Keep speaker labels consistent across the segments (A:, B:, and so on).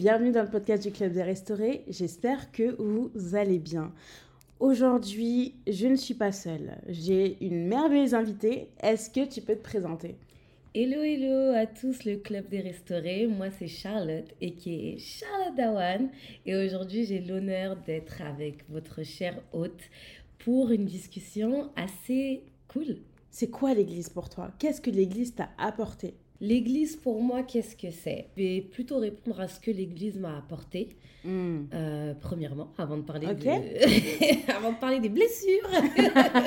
A: bienvenue dans le podcast du Club des Restaurés. J'espère que vous allez bien. Aujourd'hui, je ne suis pas seule. J'ai une merveilleuse invitée. Est-ce que tu peux te présenter?
B: Hello, hello à tous le Club des Restaurés. Moi, c'est Charlotte et qui est Charlotte Dawan. Et aujourd'hui, j'ai l'honneur d'être avec votre chère hôte pour une discussion assez cool.
A: C'est quoi l'Église pour toi? Qu'est-ce que l'Église t'a apporté?
B: L'église, pour moi, qu'est-ce que c'est? Je vais plutôt répondre à ce que l'église m'a apporté. Hmm. Euh, premièrement, avant de parler de... avant de parler des blessures.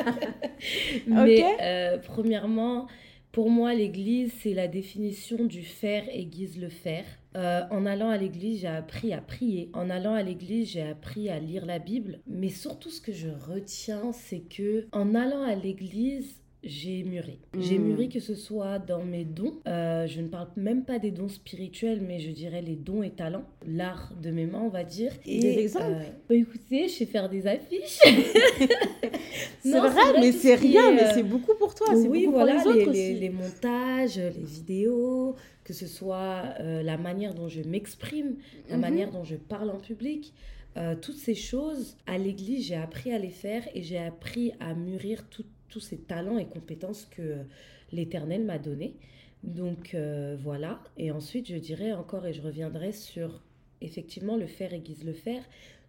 B: Mais euh, premièrement, pour moi, l'église, c'est la définition du faire aiguise le faire. Euh, en allant à l'église, j'ai appris à prier. En allant à l'église, j'ai appris à lire la Bible. Mais surtout, ce que je retiens, c'est que en allant à l'église, j'ai mûri. J'ai hmm. mûri que ce soit dans mes dons. Euh, je ne parle même pas des dons spirituels, mais je dirais les dons et talents. L'art de mes mains, on va dire.
A: Et, des exemples euh,
B: bah, Écoutez, je sais faire des affiches.
A: c'est vrai, mais c'est rien, mais c'est beaucoup pour toi.
B: Oui,
A: beaucoup
B: voilà,
A: pour les, autres
B: les, les, montages, les vidéos, que ce soit euh, la manière dont je m'exprime, la mhm. manière dont je parle en public. toutes ces choses, à l'église, j'ai appris à les faire et j'ai appris à mûrir tout, tous ces talents et compétences que l'Éternel m'a donnés. Donc euh, voilà. Et ensuite, je dirais encore, et je reviendrai sur effectivement le faire aiguise le faire.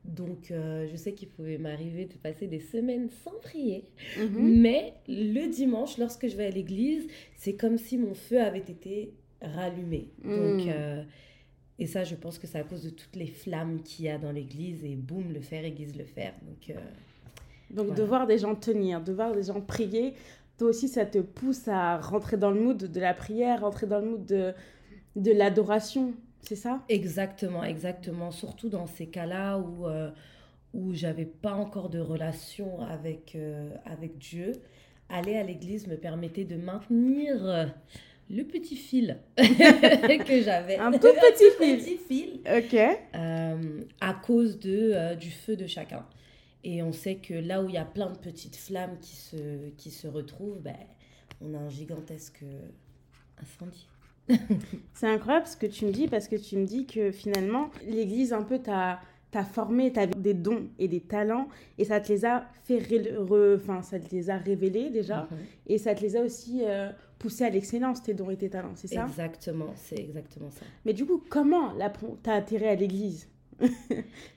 B: Donc, euh, je sais qu'il pouvait m'arriver de passer des semaines sans prier. Mhm. Mais le dimanche, lorsque je vais à l'église, c'est comme si mon feu avait été rallumé. Donc, euh, et ça, je pense que c'est à cause de toutes les flammes qu'il y a dans l'église. Et boum, le faire aiguise le faire. Donc,
A: donc de voir des gens tenir, de voir des gens prier, toi aussi ça te pousse à rentrer dans le mood de la prière, rentrer dans le mood de, de l'adoration, c'est ça?
B: Exactement, exactement. Surtout dans ces cas-là où, euh, où j'avais pas encore de relation avec, euh, avec Dieu. Aller à l'église me permettait de maintenir euh, le petit fil que j'avais.
A: Un tout petit fil.
B: petit fil.
A: Ok.
B: à cause de, du feu de chacun. Et on sait que là où il y a plein de petites flammes qui se, qui se retrouvent, ben, on a un gigantesque incendie.
A: c'est incroyable ce que tu me dis parce que tu me dis que finalement, l'Église un peu t'a formé, tu des dons et des talents et ça te les a fait enfin, ça te les a révélés déjà mhm. et ça te les a aussi euh, poussés à l'excellence tes dons et tes talents, c'est ça?
B: Exactement, c'est exactement ça.
A: Mais du coup, comment tu as atterri à l'Église?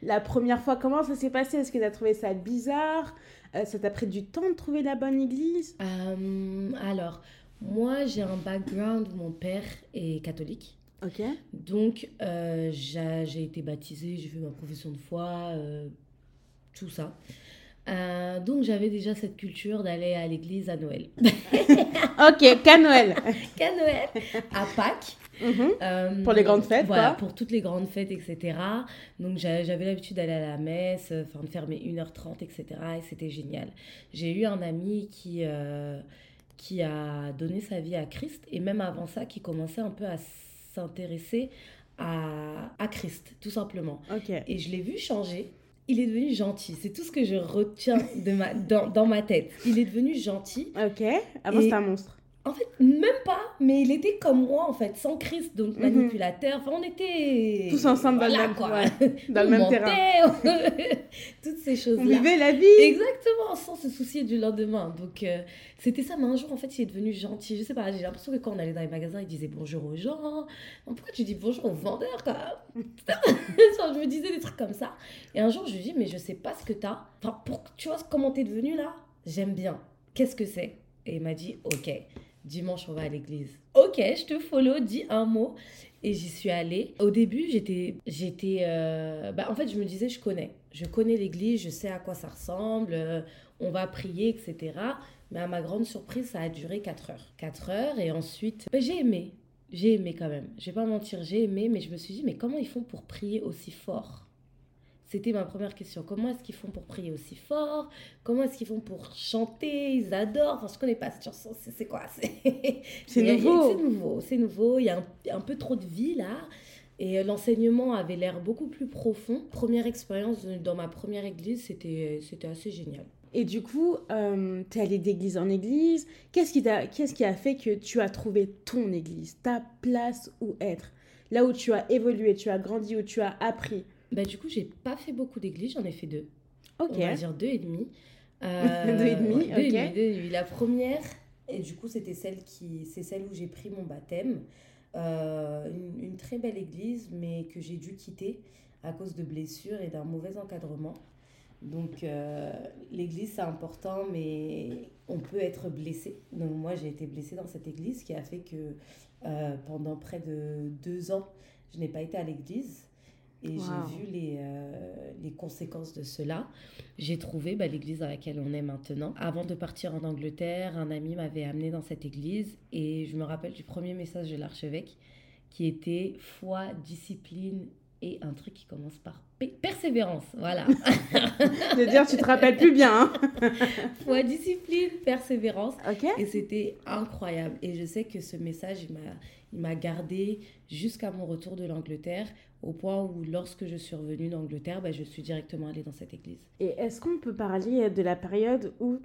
A: La première fois, comment ça s'est passé? Est-ce que tu as trouvé ça bizarre? Euh, Ça t'a pris du temps de trouver la bonne église?
B: Euh, Alors, moi, j'ai un background où mon père est catholique.
A: Ok.
B: Donc, euh, j'ai été baptisée, j'ai fait ma profession de foi, tout ça. donc j'avais déjà cette culture d'aller à l'église à Noël.
A: ok, qu'à Noël.
B: qu'à Noël, à Pâques.
A: Mhm. Euh, pour les grandes fêtes,
B: Voilà, pour toutes les grandes fêtes, etc. Donc j'avais l'habitude d'aller à la messe, enfin de faire mes 1h30, etc. Et c'était génial. J'ai eu un ami qui, euh, qui a donné sa vie à Christ, et même avant ça, qui commençait un peu à s'intéresser à, à Christ, tout simplement. Et je l'ai vu changer il est devenu gentil. C'est tout ce que je retiens de ma, dans, dans ma tête. Il est devenu gentil.
A: Ok. Avant, c'était un monstre.
B: En fait, même pas, mais il était comme moi, en fait, sans Christ, donc mhm. manipulateur. Enfin, on était.
A: Tous ensemble dans le même, quoi. dans le même terrain.
B: Toutes ces choses-là.
A: On vivait la vie.
B: Exactement, sans se soucier du lendemain. Donc, euh, c'était ça. Mais un jour, en fait, il est devenu gentil. Je sais pas, j'ai l'impression que quand on allait dans les magasins, il disait bonjour aux gens. Pourquoi tu dis bonjour aux vendeurs, quoi? Je me disais des trucs comme ça. Et un jour, je lui dis, mais je sais pas ce que t'as. Enfin, pour... tu vois comment t'es devenu là? J'aime bien. Qu'est-ce que c'est? Et il m'a dit, ok dimanche, on va à l'église. Ok, je te follow, dis un mot. Et j'y suis allée. Au début, j'étais. j'étais euh, bah, en fait, je me disais, je connais. Je connais l'église, je sais à quoi ça ressemble, euh, on va prier, etc. Mais à ma grande surprise, ça a duré 4 heures. 4 heures, et ensuite, bah, j'ai aimé. J'ai aimé quand même. Je vais pas mentir, j'ai aimé, mais je me suis dit, mais comment ils font pour prier aussi fort? C'était ma première question. Comment est-ce qu'ils font pour prier aussi fort? Comment est-ce qu'ils font pour chanter? Ils adorent. Enfin, je connais pas cette chanson. C'est quoi?
A: C'est nouveau.
B: C'est nouveau. C'est nouveau. Il y a un, peu trop de vie là. Et euh, l'enseignement avait l'air beaucoup plus profond. Première expérience dans ma première église, c'était assez génial.
A: Et du coup, euh, tu es allé d'église en église. Qu'est-ce qui, qui a fait que tu as trouvé ton église, ta place où être? Là où tu as évolué, tu as grandi, où tu as appris
B: Bah, du coup, j'ai pas fait beaucoup d'églises, j'en ai fait deux.
A: Ok.
B: On va dire deux et demi.
A: Deux et demi,
B: ouais, deux et
A: ok.
B: demi, deux et demi. La première, et du coup, c'était celle qui, c'est celle où j'ai pris mon baptême. Euh, une, une très belle église, mais que j'ai dû quitter à cause de blessures et d'un mauvais encadrement. Donc, euh, l'église, c'est important, mais on peut être blessé. Donc, moi, j'ai été blessée dans cette église, qui a fait que euh, pendant près de deux ans, je n'ai pas été à l'église. Et
A: Wow.
B: j'ai vu les, euh, les conséquences de cela. J'ai trouvé bah, l'église dans laquelle on est maintenant. Avant de partir en Angleterre, un ami m'avait amené dans cette église et je me rappelle du premier message de l'archevêque qui était foi, discipline et un truc qui commence par P- persévérance. Voilà.
A: De dire, tu te rappelles plus bien. hein.
B: foi, discipline, persévérance.
A: ok.
B: Et c'était incroyable. Et je sais que ce message, il m'a gardé jusqu'à mon retour de l'Angleterre, au point où lorsque je suis revenue d'Angleterre, bah, je suis directement allée dans cette église.
A: Et est-ce qu'on peut parler de la période où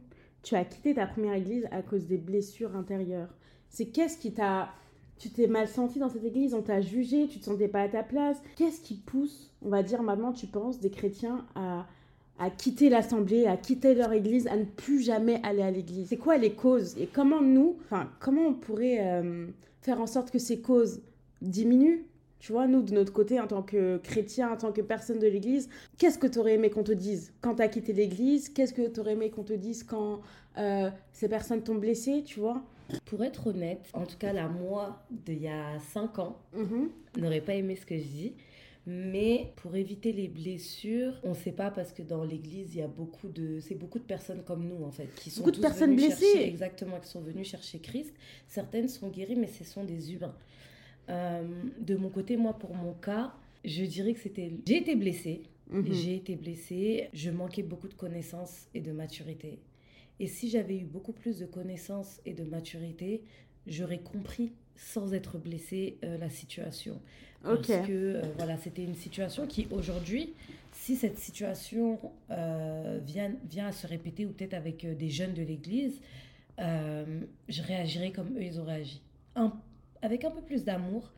A: tu as quitté ta première église à cause des blessures intérieures? C'est qu'est-ce qui t'a... Tu t'es mal senti dans cette église, on t'a jugé, tu te sentais pas à ta place. Qu'est-ce qui pousse, on va dire maintenant, tu penses, des chrétiens à, à quitter l'assemblée, à quitter leur église, à ne plus jamais aller à l'église? C'est quoi les causes? Et comment nous, enfin, comment on pourrait euh, faire en sorte que ces causes diminuent? Tu vois, nous, de notre côté, en tant que chrétiens, en tant que personne de l'église, qu'est-ce que tu aurais aimé qu'on te dise quand tu as quitté l'église? Qu'est-ce que tu aurais aimé qu'on te dise quand euh, ces personnes t'ont blessé, tu vois?
B: Pour être honnête, en tout cas la moi d'il y a 5 ans
A: Mhm.
B: n'aurait pas aimé ce que je dis. Mais pour éviter les blessures, on ne sait pas parce que dans l'église, il y a beaucoup de, c'est beaucoup de personnes comme nous en fait, qui sont
A: Beaucoup de personnes blessées.
B: chercher- exactement, qui sont venues chercher Christ. Certaines sont guéries, mais ce sont des humains. Euh, de mon côté, moi, pour mon cas, je dirais que c'était, j'ai été blessée.
A: Mhm.
B: J'ai été blessée, je manquais beaucoup de connaissances et de maturité. Et si j'avais eu beaucoup plus de connaissances et de maturité, j'aurais compris sans être blessée euh, la situation. Parce que euh, voilà, c'était une situation qui aujourd'hui, si cette situation euh, vient, vient à se répéter ou peut-être avec des jeunes de l'Église, je réagirais comme eux, ils auraient agi. Un- avec un peu plus d'amour,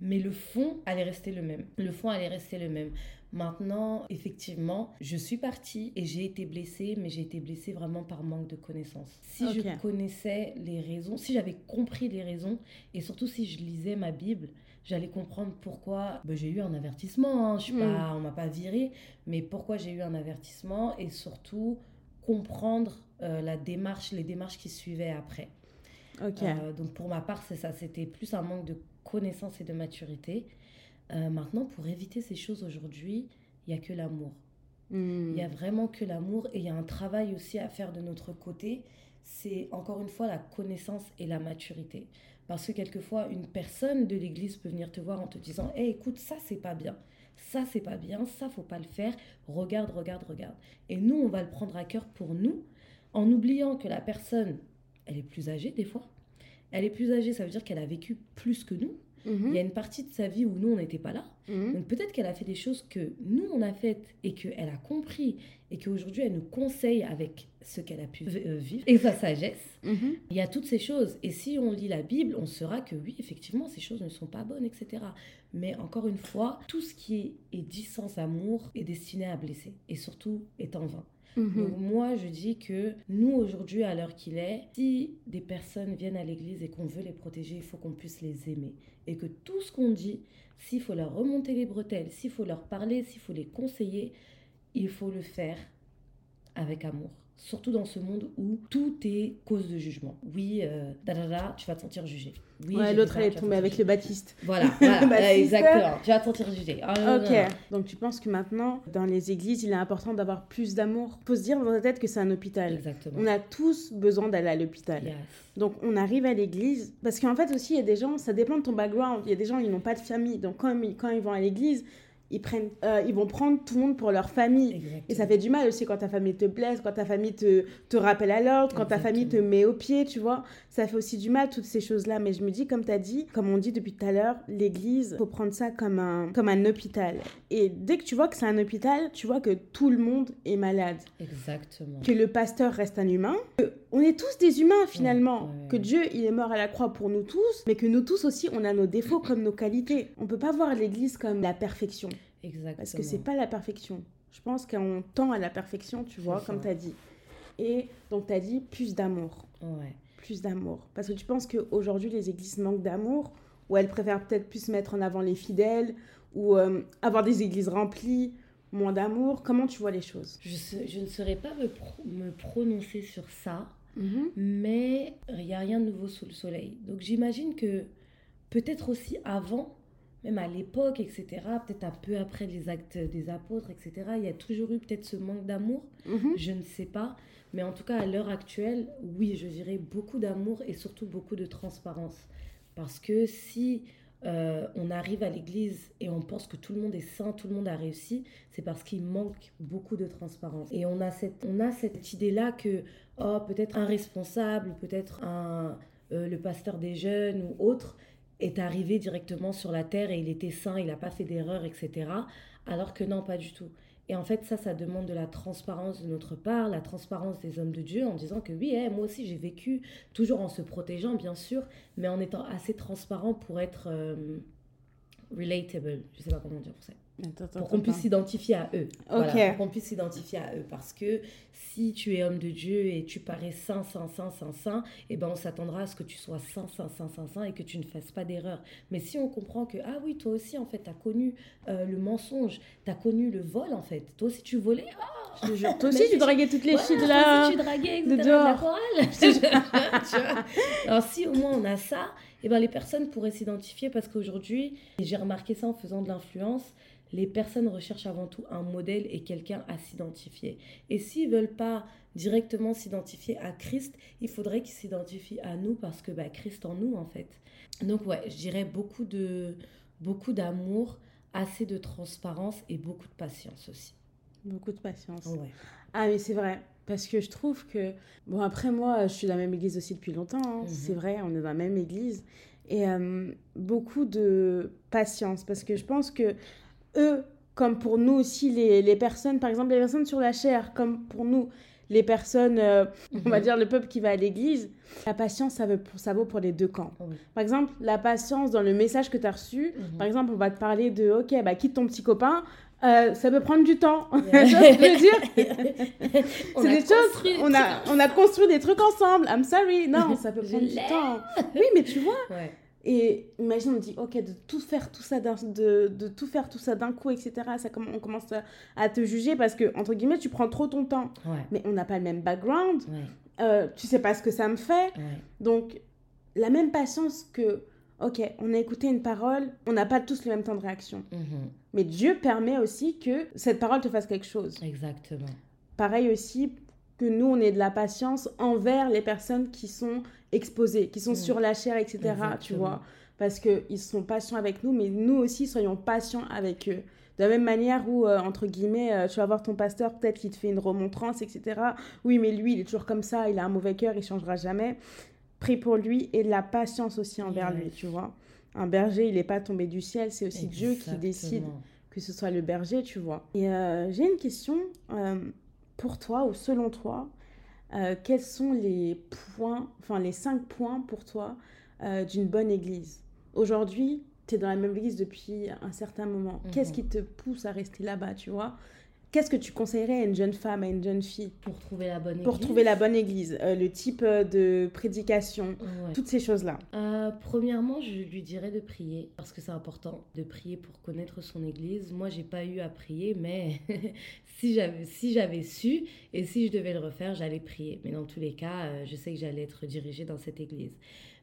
B: mais le fond allait rester le même. Le fond allait rester le même. Maintenant, effectivement, je suis partie et j'ai été blessée, mais j'ai été blessée vraiment par manque de connaissances. Si je connaissais les raisons, si j'avais compris les raisons, et surtout si je lisais ma Bible, j'allais comprendre pourquoi ben, j'ai eu un avertissement. hein. Je suis
A: Mm.
B: pas, on m'a pas viré, mais pourquoi j'ai eu un avertissement et surtout comprendre euh, la démarche, les démarches qui suivaient après. Euh, donc pour ma part, c'est ça. C'était plus un manque de connaissance et de maturité. Euh, maintenant, pour éviter ces choses aujourd'hui, il n'y a que l'amour.
A: Hmm.
B: Il n'y a vraiment que l'amour et il y a un travail aussi à faire de notre côté. C'est encore une fois la connaissance et la maturité. Parce que quelquefois, une personne de l'église peut venir te voir en te disant Hé, écoute, ça, c'est pas bien. Ça, c'est pas bien. Ça, faut pas le faire. Regarde, regarde, regarde. Et nous, on va le prendre à cœur pour nous, en oubliant que la personne, elle est plus âgée des fois. Elle est plus âgée, ça veut dire qu'elle a vécu plus que nous.
A: Mhm.
B: Il y a une partie de sa vie où nous, on n'était pas là.
A: Mhm.
B: Donc peut-être qu'elle a fait des choses que nous, on a faites et qu'elle a compris et qu'aujourd'hui, elle nous conseille avec ce qu'elle a pu euh, vivre et sa sagesse.
A: Mhm.
B: Il y a toutes ces choses. Et si on lit la Bible, on saura que oui, effectivement, ces choses ne sont pas bonnes, etc. Mais encore une fois, tout ce qui est, est dit sans amour est destiné à blesser et surtout est en vain.
A: Mhm.
B: Donc moi, je dis que nous, aujourd'hui, à l'heure qu'il est, si des personnes viennent à l'église et qu'on veut les protéger, il faut qu'on puisse les aimer. Et que tout ce qu'on dit, s'il faut leur remonter les bretelles, s'il faut leur parler, s'il faut les conseiller, il faut le faire avec amour. Surtout dans ce monde où tout est cause de jugement. Oui, euh, da, da, da, tu vas te sentir jugé. Oui,
A: Ouais, l'autre, elle est tombée avec
B: jugé.
A: le Baptiste.
B: Voilà, voilà,
A: Baptiste.
B: exactement. Tu vas te sentir jugé. Ah, non,
A: Ok,
B: non.
A: donc tu penses que maintenant, dans les églises, il est important d'avoir plus d'amour. Faut se dire dans ta tête que c'est un hôpital.
B: Exactement.
A: On a tous besoin d'aller à l'hôpital.
B: Yes.
A: Donc on arrive à l'église, parce qu'en fait aussi, il y a des gens, ça dépend de ton background. Il y a des gens, ils n'ont pas de famille. Donc quand ils, quand ils vont à l'église, ils, prennent, euh, ils vont prendre tout le monde pour leur famille.
B: Exactement.
A: Et ça fait du mal aussi quand ta famille te blesse, quand ta famille te, te rappelle à l'ordre, quand ta famille te met au pied, tu vois. Ça fait aussi du mal, toutes ces choses-là. Mais je me dis, comme tu as dit, comme on dit depuis tout à l'heure, l'église, faut prendre ça comme un, comme un hôpital. Et dès que tu vois que c'est un hôpital, tu vois que tout le monde est malade.
B: Exactement.
A: Que le pasteur reste un humain, que on est tous des humains finalement,
B: ouais, ouais,
A: que. Dieu il est mort à la croix pour nous tous, mais que nous tous aussi on a nos défauts comme nos qualités. On peut pas voir l'Église comme la perfection,
B: Exactement.
A: parce que c'est pas la perfection. Je pense qu'on tend à la perfection, tu vois, comme tu as dit. Et donc tu as dit plus d'amour,
B: Ouais.
A: plus d'amour. Parce que tu penses qu'aujourd'hui les églises manquent d'amour, ou elles préfèrent peut-être plus mettre en avant les fidèles, ou euh, avoir des églises remplies, moins d'amour? Comment tu vois les choses?
B: Je, ne saurais pas me, pro- me prononcer sur ça,
A: Mhm.
B: mais il n'y a rien de nouveau sous le soleil. Donc j'imagine que peut-être aussi avant, même à l'époque, etc., peut-être un peu après les actes des apôtres, etc., il y a toujours eu peut-être ce manque d'amour.
A: Mhm.
B: Je ne sais pas. Mais en tout cas, à l'heure actuelle, oui, je dirais beaucoup d'amour et surtout beaucoup de transparence. Parce que si euh, on arrive à l'église et on pense que tout le monde est saint, tout le monde a réussi, c'est parce qu'il manque beaucoup de transparence. Et on a cette, on a cette idée-là que oh, peut-être un responsable, peut-être un, euh, le pasteur des jeunes ou autre est arrivé directement sur la terre et il était saint, il n'a pas fait d'erreur, etc. Alors que non, pas du tout. Et en fait, ça, ça demande de la transparence de notre part, la transparence des hommes de Dieu en disant que oui, eh, moi aussi j'ai vécu, toujours en se protégeant, bien sûr, mais en étant assez transparent pour être euh, relatable. Je sais pas comment dire pour ça. Pour qu'on puisse s'identifier à eux. Voilà, pour qu'on puisse s'identifier à eux. Parce que si tu es homme de Dieu et tu parais saint, saint, saint, saint, saint, eh ben on s'attendra à ce que tu sois saint, saint, saint, saint, saint et que tu ne fasses pas d'erreur. Mais si on comprend que, ah oui, toi aussi, en fait, tu as connu euh, le mensonge, tu as connu le vol, en fait. Toi aussi, tu volais. Ah,
A: Je te jure, toi aussi,
B: si
A: tu draguais toutes les
B: voilà,
A: filles de
B: toi
A: la...
B: aussi, tu draguais,
A: de
B: etc., de la chorale. Je te Alors si au moins on a ça, eh ben, les personnes pourraient s'identifier parce qu'aujourd'hui, et j'ai remarqué ça en faisant de l'influence, les personnes recherchent avant tout un modèle et quelqu'un à s'identifier. Et s'ils veulent pas directement s'identifier à Christ, il faudrait qu'ils s'identifient à nous parce que bah, Christ en nous en fait. Donc ouais, je dirais beaucoup de beaucoup d'amour, assez de transparence et beaucoup de patience aussi.
A: Beaucoup de patience.
B: Ouais.
A: Ah, mais c'est vrai. Parce que je trouve que. Bon, après, moi, je suis dans la même église aussi depuis longtemps. hein.
B: Mhm.
A: C'est vrai, on est dans la même église. Et euh, beaucoup de patience. Parce que je pense que eux, comme pour nous aussi, les, les personnes, par exemple, les personnes sur la chair, comme pour nous, les personnes, euh, on va
B: Mhm.
A: dire le peuple qui va à l'église, la patience, ça, veut, ça vaut pour les deux camps.
B: Oui.
A: Par exemple, la patience dans le message que tu as reçu,
B: Mhm.
A: par exemple, on va te parler de, ok, bah, quitte ton petit copain, euh, ça peut prendre du temps. tu vois ce que je veux dire c'est des choses, on a, on a construit des trucs ensemble. I'm sorry. Non, ça peut prendre du temps. Oui, mais tu vois.
B: Ouais.
A: Et imagine, on dit, ok, de tout faire tout ça d'un, de, de tout faire tout ça d'un coup, etc. Ça, on commence à, à te juger parce que, entre guillemets, tu prends trop ton temps.
B: Ouais.
A: Mais on n'a pas le même background.
B: Ouais.
A: Euh, tu sais pas ce que ça me fait.
B: Ouais.
A: Donc, la même patience que, ok, on a écouté une parole, on n'a pas tous le même temps de réaction.
B: Mhm.
A: Mais Dieu permet aussi que cette parole te fasse quelque chose.
B: Exactement.
A: Pareil aussi que nous, on ait de la patience envers les personnes qui sont exposées, qui sont
B: Mm.
A: sur la chair, etc. Tu vois Parce qu'ils sont patients avec nous, mais nous aussi, soyons patients avec eux. De la même manière où, euh, entre guillemets, euh, tu vas voir ton pasteur, peut-être qu'il te fait une remontrance, etc. Oui, mais lui, il est toujours comme ça, il a un mauvais cœur, il changera jamais. Prie pour lui et de la patience aussi envers lui, tu vois. Un berger, il n'est pas tombé du ciel, c'est aussi Dieu qui décide que ce soit le berger, tu vois. Et euh, j'ai une question pour toi ou selon toi. Euh, quels sont les points, enfin les cinq points pour toi euh, d'une bonne église? Aujourd'hui, tu es dans la même église depuis un certain moment. Qu'est-ce
B: Mhm.
A: qui te pousse à rester là-bas, tu vois? Qu'est-ce que tu conseillerais à une jeune femme, à une jeune fille
B: Pour trouver la bonne
A: pour
B: église.
A: trouver la bonne église Euh, Le type euh, de prédication,
B: Ouais.
A: toutes ces choses-là?
B: Euh, premièrement, je lui dirais de prier parce que c'est important de prier pour connaître son église. Moi, j'ai pas eu à prier, mais si j'avais si j'avais su et si je devais le refaire, j'allais prier. Mais dans tous les cas, euh, je sais que j'allais être dirigée dans cette église.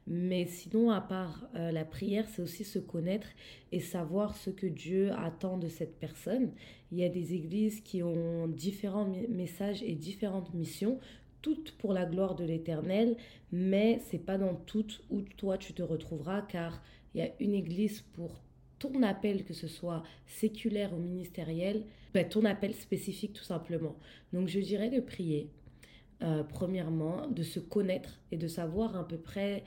B: Mais sinon, à part euh, la prière, c'est aussi se connaître et savoir ce que Dieu attend de cette personne. Il y a des églises qui ont différents messages et différentes missions, toutes pour la gloire de l'Éternel, mais c'est pas dans toutes où toi tu te retrouveras, car il y a une église pour ton appel, que ce soit séculaire ou ministériel, ben, ton appel spécifique tout simplement. Donc je dirais de prier, euh, premièrement, de se connaître et de savoir à peu près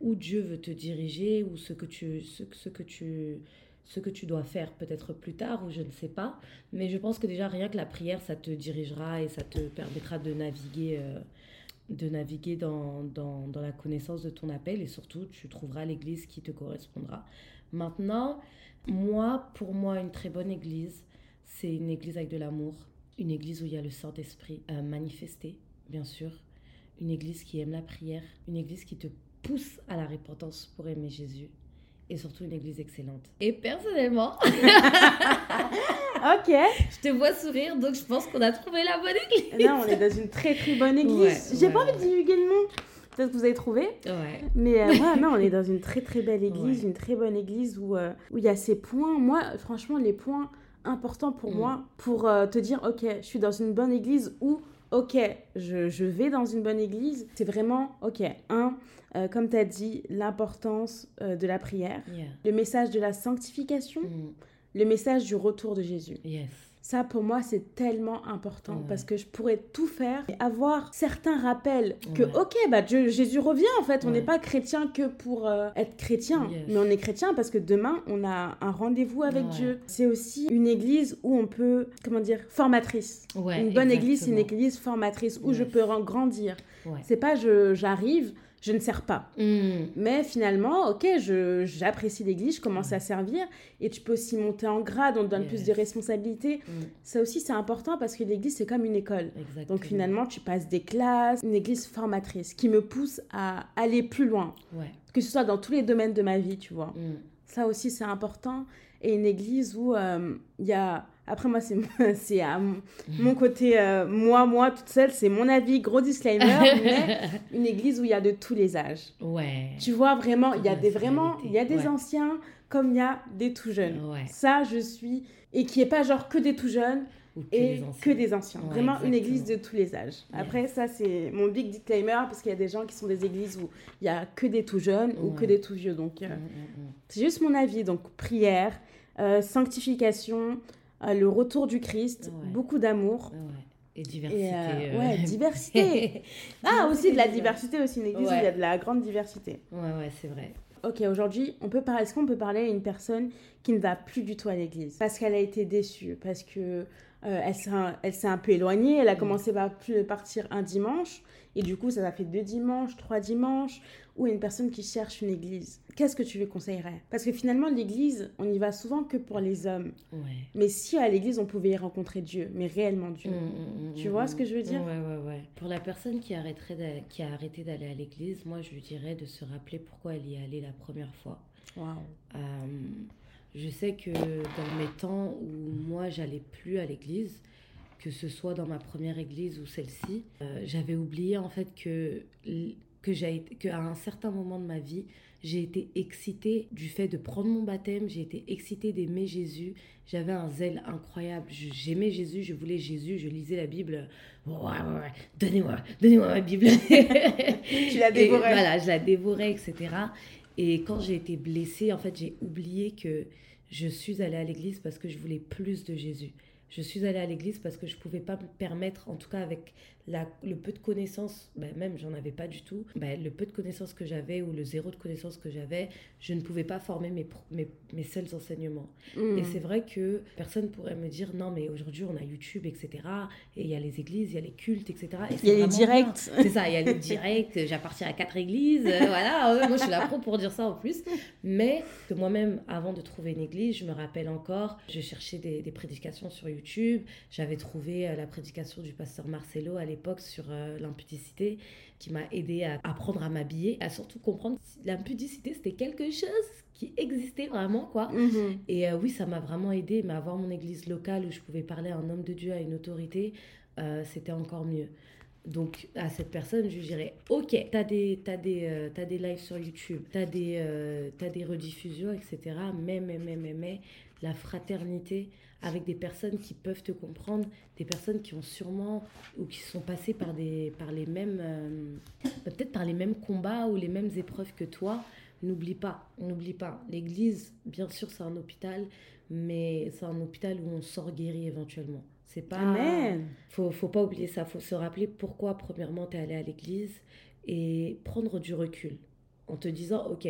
B: où Dieu veut te diriger ou ce que tu, ce, ce que tu, ce que tu dois faire peut-être plus tard ou je ne sais pas. Mais je pense que déjà rien que la prière, ça te dirigera et ça te permettra de naviguer euh, de naviguer dans, dans, dans la connaissance de ton appel et surtout, tu trouveras l'église qui te correspondra. Maintenant, moi, pour moi, une très bonne église, c'est une église avec de l'amour, une église où il y a le Saint-Esprit euh, manifesté, bien sûr, une église qui aime la prière, une église qui te pousse à la repentance pour aimer Jésus et surtout une église excellente. Et personnellement,
A: Ok.
B: je te vois sourire, donc je pense qu'on a trouvé la bonne église.
A: Là, on est dans une très très bonne église.
B: Ouais,
A: J'ai
B: ouais,
A: pas envie de divulguer le nom. Peut-être que vous avez trouvé.
B: Ouais.
A: Mais euh, ouais, non, on est dans une très très belle église, une très bonne église où euh, où il y a ces points. Moi, franchement, les points importants pour
B: Mm.
A: moi, pour euh, te dire, ok, je suis dans une bonne église ou ok, je, je vais dans une bonne église, c'est vraiment, ok, un, euh, comme tu as dit, l'importance euh, de la prière,
B: Yeah.
A: le message de la sanctification,
B: Mm.
A: le message du retour de Jésus.
B: Yes.
A: Ça, pour moi, c'est tellement important parce que je pourrais tout faire et avoir certains rappels que,
B: Ouais.
A: ok, bah, Dieu- Jésus revient en fait. On
B: Ouais.
A: n'est pas chrétien que pour euh, être chrétien,
B: Yes.
A: mais on est chrétien parce que demain, on a un rendez-vous avec
B: Ouais.
A: Dieu. C'est aussi une église où on peut, comment dire, formatrice. Une bonne église, c'est une église formatrice où je peux grandir. C'est pas je j'arrive, je ne sers pas.
B: Mm.
A: Mais finalement, ok, j'apprécie l'église, je commence à servir et tu peux aussi monter en grade, on te donne plus de responsabilités.
B: Mm.
A: Ça aussi, c'est important parce que l'église, c'est comme une école.
B: Exactement.
A: Donc finalement, tu passes des classes, une église formatrice qui me pousse à aller plus loin,
B: Ouais.
A: que ce soit dans tous les domaines de ma vie, tu vois.
B: Mm.
A: Ça aussi, c'est important. Et une église où euh, il y a... Après, moi, c'est c'est à mon- côté, euh, moi, moi, toute seule, c'est mon avis, gros disclaimer, mais une église où il y a de tous les âges.
B: Ouais.
A: Tu vois, vraiment, il y a des vraiment, il y a des
B: Ouais.
A: anciens comme il y a des tout jeunes.
B: Ouais.
A: Ça, je suis... Et qui est pas genre que des tout jeunes,
B: Ou que
A: et que des anciens.
B: Ouais,
A: Vraiment une église de tous les âges. Après, ça, c'est mon big disclaimer parce qu'il y a des gens qui sont des églises où il y a que des tout jeunes ou que des tout vieux. Donc, euh,
B: Mm, mm, mm.
A: c'est juste mon avis. Donc, prière, euh, sanctification, euh, le retour du Christ,
B: Ouais.
A: beaucoup d'amour.
B: Ouais. Et diversité.
A: Et euh,
B: euh,
A: ouais, diversité. ah, aussi de la diversité, aussi une église où il y a de la grande diversité.
B: Ouais, ouais, c'est vrai.
A: Ok, aujourd'hui, on peut parler. Est-ce qu'on peut parler à une personne qui ne va plus du tout à l'église? Parce qu'elle a été déçue, parce que euh, elle s'est un, elle s'est un peu éloignée, elle a
B: Mm.
A: commencé par plus partir un dimanche et du coup, ça a fait deux dimanches, trois dimanches. Ou une personne qui cherche une église. Qu'est-ce que tu lui conseillerais? Parce que finalement, l'église, on y va souvent que pour les hommes.
B: Ouais.
A: Mais si à l'église, on pouvait y rencontrer Dieu, mais réellement Dieu.
B: Mm, mm, mm,
A: Tu vois ce que je veux dire?
B: Ouais, ouais, ouais. Pour la personne qui, arrêterait qui a arrêté d'aller à l'église, moi, je lui dirais de se rappeler pourquoi elle y est allée la première fois. Euh, je sais que dans mes temps où moi j'allais plus à l'église, que ce soit dans ma première église ou celle-ci, euh, j'avais oublié en fait que que j'ai qu'à un certain moment de ma vie, j'ai été excitée du fait de prendre mon baptême, j'ai été excitée d'aimer Jésus, j'avais un zèle incroyable, j'aimais Jésus, je voulais Jésus, je lisais la Bible, ouais, ouais, ouais, donnez-moi, donnez-moi ma Bible.
A: Tu
B: Et
A: dévorée.
B: Voilà, je la dévorais, etc. Et quand j'ai été blessée, en fait, j'ai oublié que je suis allée à l'église parce que je voulais plus de Jésus. Je suis allée à l'église parce que je ne pouvais pas me permettre, en tout cas avec la, le peu de connaissances, ben même j'en avais pas du tout, ben le peu de connaissances que j'avais ou le zéro de connaissances que j'avais, je ne pouvais pas former mes, mes, mes seuls enseignements.
A: Mm.
B: Et c'est vrai que personne pourrait me dire non, mais aujourd'hui on a YouTube, etc. Et il y a les églises, il y a les cultes, etc. Et
A: Il y a les directs.
B: C'est ça, il y a les directs, j'appartiens à quatre églises, euh, voilà, ouais, moi je suis la pro pour dire ça en plus. Mais que moi-même, avant de trouver une église, je me rappelle encore, je cherchais des, des prédications sur YouTube, j'avais trouvé euh, la prédication du pasteur Marcelo à l'époque sur euh, l'impudicité, qui m'a aidé à apprendre à m'habiller, à surtout comprendre si l'impudicité c'était quelque chose qui existait vraiment, quoi.
A: Mhm.
B: Et euh, oui, ça m'a vraiment aidé, mais avoir mon église locale où je pouvais parler à un homme de Dieu, à une autorité, euh, c'était encore mieux. Donc à cette personne, je dirais, ok, t'as des, t'as des, euh, t'as des lives sur YouTube, t'as des, euh, t'as des rediffusions, etc. Mais, mais, mais, mais, mais, la fraternité avec des personnes qui peuvent te comprendre, des personnes qui ont sûrement ou qui sont passées par, des, par les mêmes, euh, peut-être par les mêmes combats ou les mêmes épreuves que toi, n'oublie pas, n'oublie pas. L'église, bien sûr, c'est un hôpital, mais c'est un hôpital où on sort guéri éventuellement. C'est pas.
A: Amen.
B: Faut, faut pas oublier ça. Faut se rappeler pourquoi, premièrement, tu es allé à l'église et prendre du recul en te disant, ok.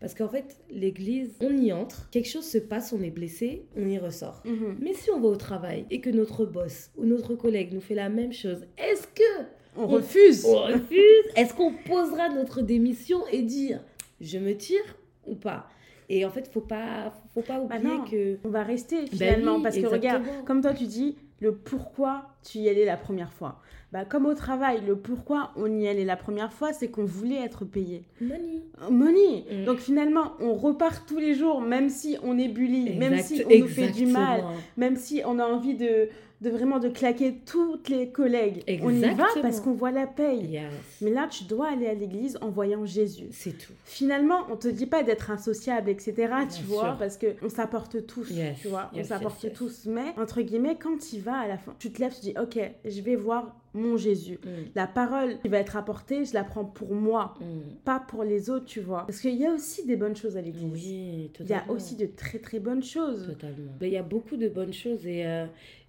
B: Parce qu'en fait, l'église, on y entre, quelque chose se passe, on est blessé, on y ressort.
A: Mhm.
B: Mais si on va au travail et que notre boss ou notre collègue nous fait la même chose, est-ce que
A: On refuse.
B: On refuse. Est-ce qu'on posera notre démission et dire je me tire ou pas? Et en fait, faut pas, faut pas
A: Bah
B: oublier
A: non.
B: que.
A: On va rester
B: Bah
A: finalement
B: oui,
A: parce que regarde, comme toi tu dis, le pourquoi tu y allais la première fois. Bah comme au travail, le pourquoi on y allait la première fois, c'est qu'on voulait être payé.
B: Money.
A: Money.
B: Mm.
A: Donc finalement, on repart tous les jours, même si on est bully, même si on nous fait du mal, même si on a envie de, de vraiment de claquer toutes les collègues. On y va parce qu'on voit la paye.
B: Yes.
A: Mais là, tu dois aller à l'église en voyant Jésus.
B: C'est tout.
A: Finalement, on te dit pas d'être insociable, etc. tu vois,
B: sûr.
A: parce que on s'apporte tous,
B: Yes,
A: tu vois, on s'apporte tous. Mais entre guillemets, quand tu y vas à la fin, tu te lèves, tu dis, ok, je vais voir mon Jésus.
B: Mm.
A: La parole qui va être apportée, je la prends pour moi,
B: Mm.
A: pas pour les autres, tu vois. Parce qu'il y a aussi des bonnes choses à l'église.
B: Oui,
A: Il y
B: totalement.
A: a aussi de très très bonnes choses.
B: Totalement. Ben, Il y a beaucoup de bonnes choses et, euh,